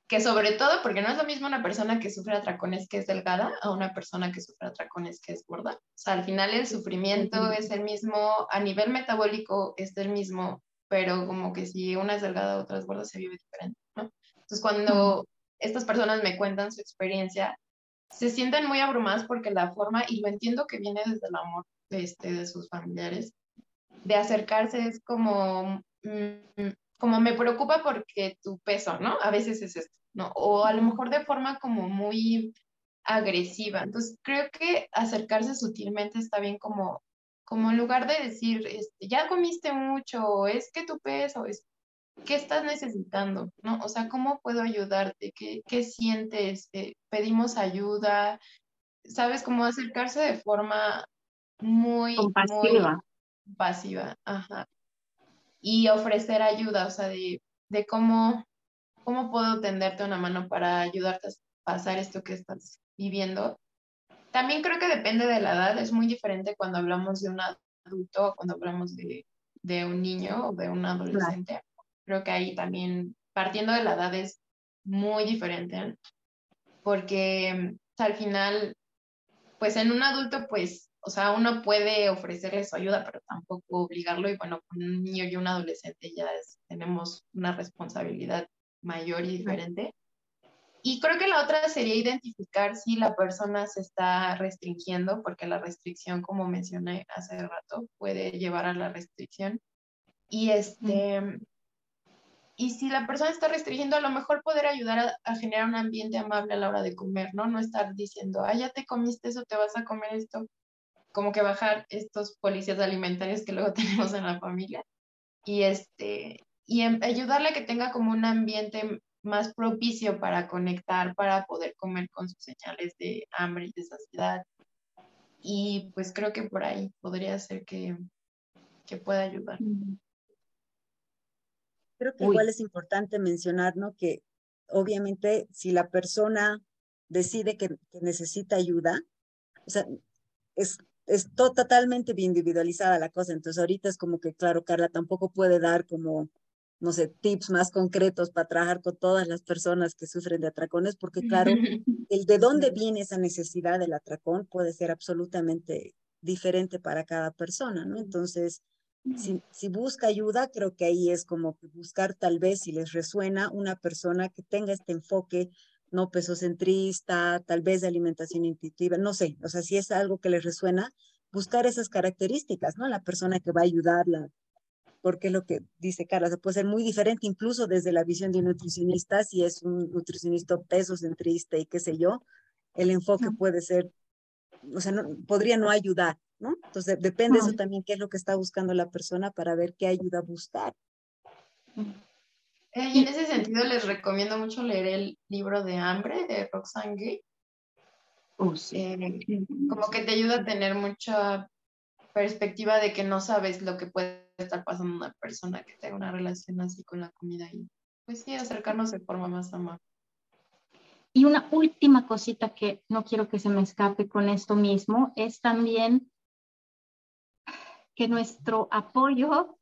que sobre todo, porque no es lo mismo una persona que sufre atracones que es delgada a una persona que sufre atracones que es gorda. O sea, al final el sufrimiento es el mismo, a nivel metabólico es el mismo, pero como que si una es delgada, otra es gorda, se vive diferente. Entonces, cuando estas personas me cuentan su experiencia, se sienten muy abrumadas porque la forma, y lo entiendo que viene desde el amor de, este, de sus familiares, de acercarse es como, mm, como me preocupa porque tu peso, ¿no? A veces es esto, ¿no? O a lo mejor de forma como muy agresiva. Entonces, creo que acercarse sutilmente está bien como, como en lugar de decir, este, ya comiste mucho, es que tu peso, es ¿qué estás necesitando? ¿No? O sea, ¿cómo puedo ayudarte? ¿Qué, qué sientes? Eh, ¿Pedimos ayuda? ¿Sabes? Cómo acercarse de forma muy... Compasiva. Muy pasiva, ajá. Y ofrecer ayuda, o sea, de, de cómo, cómo puedo tenderte una mano para ayudarte a pasar esto que estás viviendo. También creo que depende de la edad, es muy diferente cuando hablamos de un adulto o cuando hablamos de, de un niño o de un adolescente. Creo que ahí también, partiendo de la edad, es muy diferente, porque al final, pues en un adulto, pues, o sea, uno puede ofrecerle su ayuda, pero tampoco obligarlo. Y bueno, con un niño y un adolescente ya tenemos una responsabilidad mayor y diferente. Y creo que la otra sería identificar si la persona se está restringiendo, porque la restricción, como mencioné hace rato, puede llevar a la restricción. Y este, y si la persona está restringiendo, a lo mejor poder ayudar a, generar un ambiente amable a la hora de comer, ¿no? No estar diciendo, ah, ya te comiste eso, te vas a comer esto. Como que bajar estos policías alimentarios que luego *laughs* tenemos en la familia. Y, este, y em, ayudarle a que tenga como un ambiente más propicio para conectar, para poder comer con sus señales de hambre y de saciedad. Y pues creo que por ahí podría ser que, que pueda ayudar. Creo que igual es importante mencionar, ¿no? Que obviamente si la persona decide que, necesita ayuda, o sea, es, es totalmente individualizada la cosa. Entonces ahorita es como que, claro, Carla tampoco puede dar como, no sé, tips más concretos para trabajar con todas las personas que sufren de atracones, porque claro, *laughs* el de dónde viene esa necesidad del atracón puede ser absolutamente diferente para cada persona, ¿no? Entonces, si, si, busca ayuda, creo que ahí es como buscar tal vez si les resuena una persona que tenga este enfoque no pesocentrista, tal vez de alimentación intuitiva, no sé, o sea, si es algo que les resuena, buscar esas características, ¿no? La persona que va a ayudarla, porque lo que dice Carla, se puede ser muy diferente incluso desde la visión de un nutricionista, si es un nutricionista pesocentrista y qué sé yo, el enfoque puede ser, o sea, no, podría no ayudar, ¿no? Entonces, depende eso también qué es lo que está buscando la persona para ver qué ayuda a buscar. Eh, y en ese sentido les recomiendo mucho leer el libro de Hambre de Roxane Gay. Oh, eh, como que te ayuda a tener mucha perspectiva de que no sabes lo que puede estar pasando una persona que tenga una relación así con la comida y pues sí, acercarnos de forma más amable. Y una última cosita que no quiero que se me escape con esto mismo es también que nuestro apoyo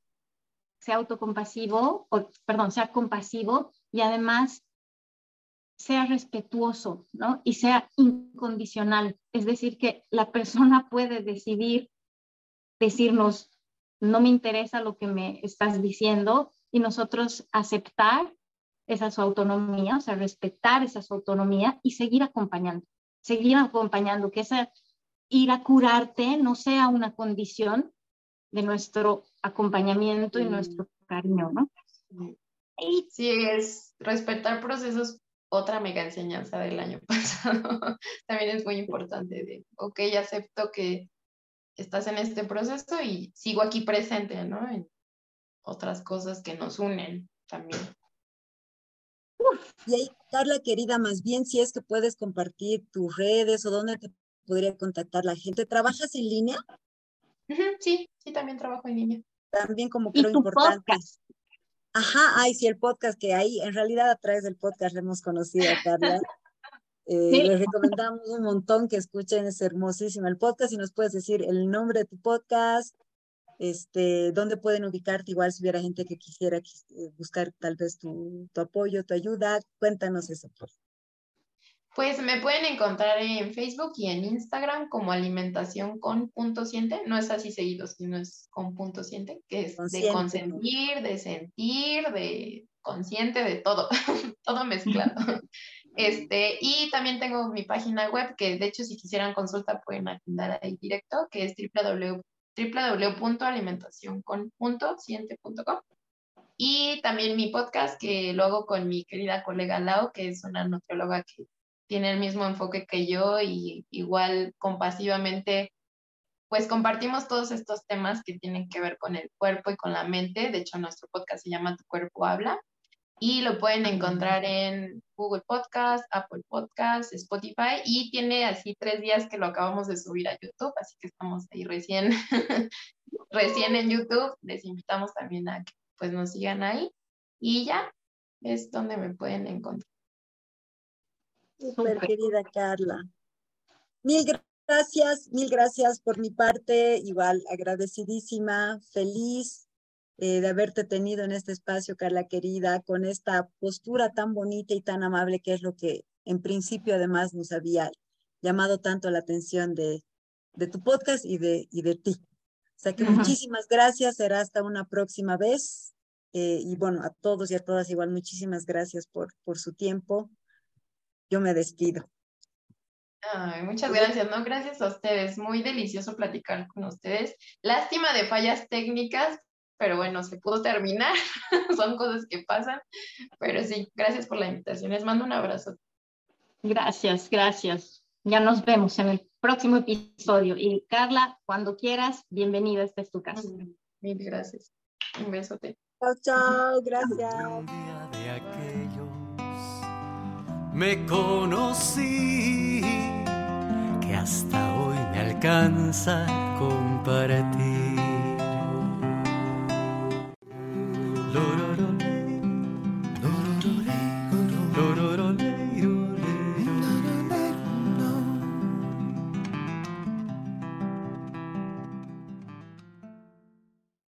sea autocompasivo, o, perdón, sea compasivo y además sea respetuoso, ¿no? Y sea incondicional. Es decir, que la persona puede decidir decirnos, no me interesa lo que me estás diciendo y nosotros aceptar esa su autonomía, o sea, respetar esa su autonomía y seguir acompañando, seguir acompañando, que esa ir a curarte no sea una condición de nuestro acompañamiento y mm. nuestro cariño, ¿no? Sí, es respetar procesos, otra mega enseñanza del año *laughs* pasado. También es muy importante de, ok, acepto que estás en este proceso y sigo aquí presente, ¿no? En otras cosas que nos unen también. Y ahí, Carla, querida, más bien si es que puedes compartir tus redes o dónde te podría contactar la gente. ¿Trabajas en línea? Sí, sí, también trabajo en línea. También como creo importante. Ajá, ay, sí, el podcast que hay, en realidad a través del podcast le hemos conocido a Carla. *laughs* Eh, les recomendamos un montón que escuchen, es hermosísimo el podcast. Y nos puedes decir el nombre de tu podcast, este, dónde pueden ubicarte, igual si hubiera gente que quisiera eh, buscar tal vez tu, tu apoyo, tu ayuda, cuéntanos eso, por favor. Pues me pueden encontrar en Facebook y en Instagram como alimentación con punto siente. No es así seguido, sino es con punto siente, que es de consentir, de sentir, de consciente, de todo, *laughs* todo mezclado. *laughs* Este, y también tengo mi página web, que de hecho si quisieran consulta pueden agendar ahí directo, que es www.alimentacioncon.siente.com. Y también mi podcast que lo hago con mi querida colega Lau, que es una nutrióloga que tiene el mismo enfoque que yo y igual compasivamente, pues compartimos todos estos temas que tienen que ver con el cuerpo y con la mente. De hecho, nuestro podcast se llama Tu cuerpo habla y lo pueden encontrar en Google Podcast, Apple Podcast, Spotify y tiene así tres días que lo acabamos de subir a YouTube, así que estamos ahí recién, *laughs* recién en YouTube. Les invitamos también a que pues nos sigan ahí y ya es donde me pueden encontrar. Súper querida Carla. Mil gracias, mil gracias por mi parte, igual agradecidísima, feliz eh, de haberte tenido en este espacio, Carla querida, con esta postura tan bonita y tan amable que es lo que en principio además nos había llamado tanto la atención de, de tu podcast y de, y de ti. O sea que muchísimas gracias, será hasta una próxima vez. Eh, y bueno, a todos y a todas igual muchísimas gracias por, por su tiempo yo me despido. Ay, muchas gracias, ¿no? Gracias a ustedes. Muy delicioso platicar con ustedes. Lástima de fallas técnicas, pero bueno, se pudo terminar. *laughs* Son cosas que pasan. Pero sí, gracias por la invitación. Les mando un abrazo. Gracias, gracias. Ya nos vemos en el próximo episodio. Y Carla, cuando quieras, bienvenida. Esta es tu casa. Mil gracias. Un besote. Chao, chao. Gracias me conocí, que hasta hoy me alcanza compartir.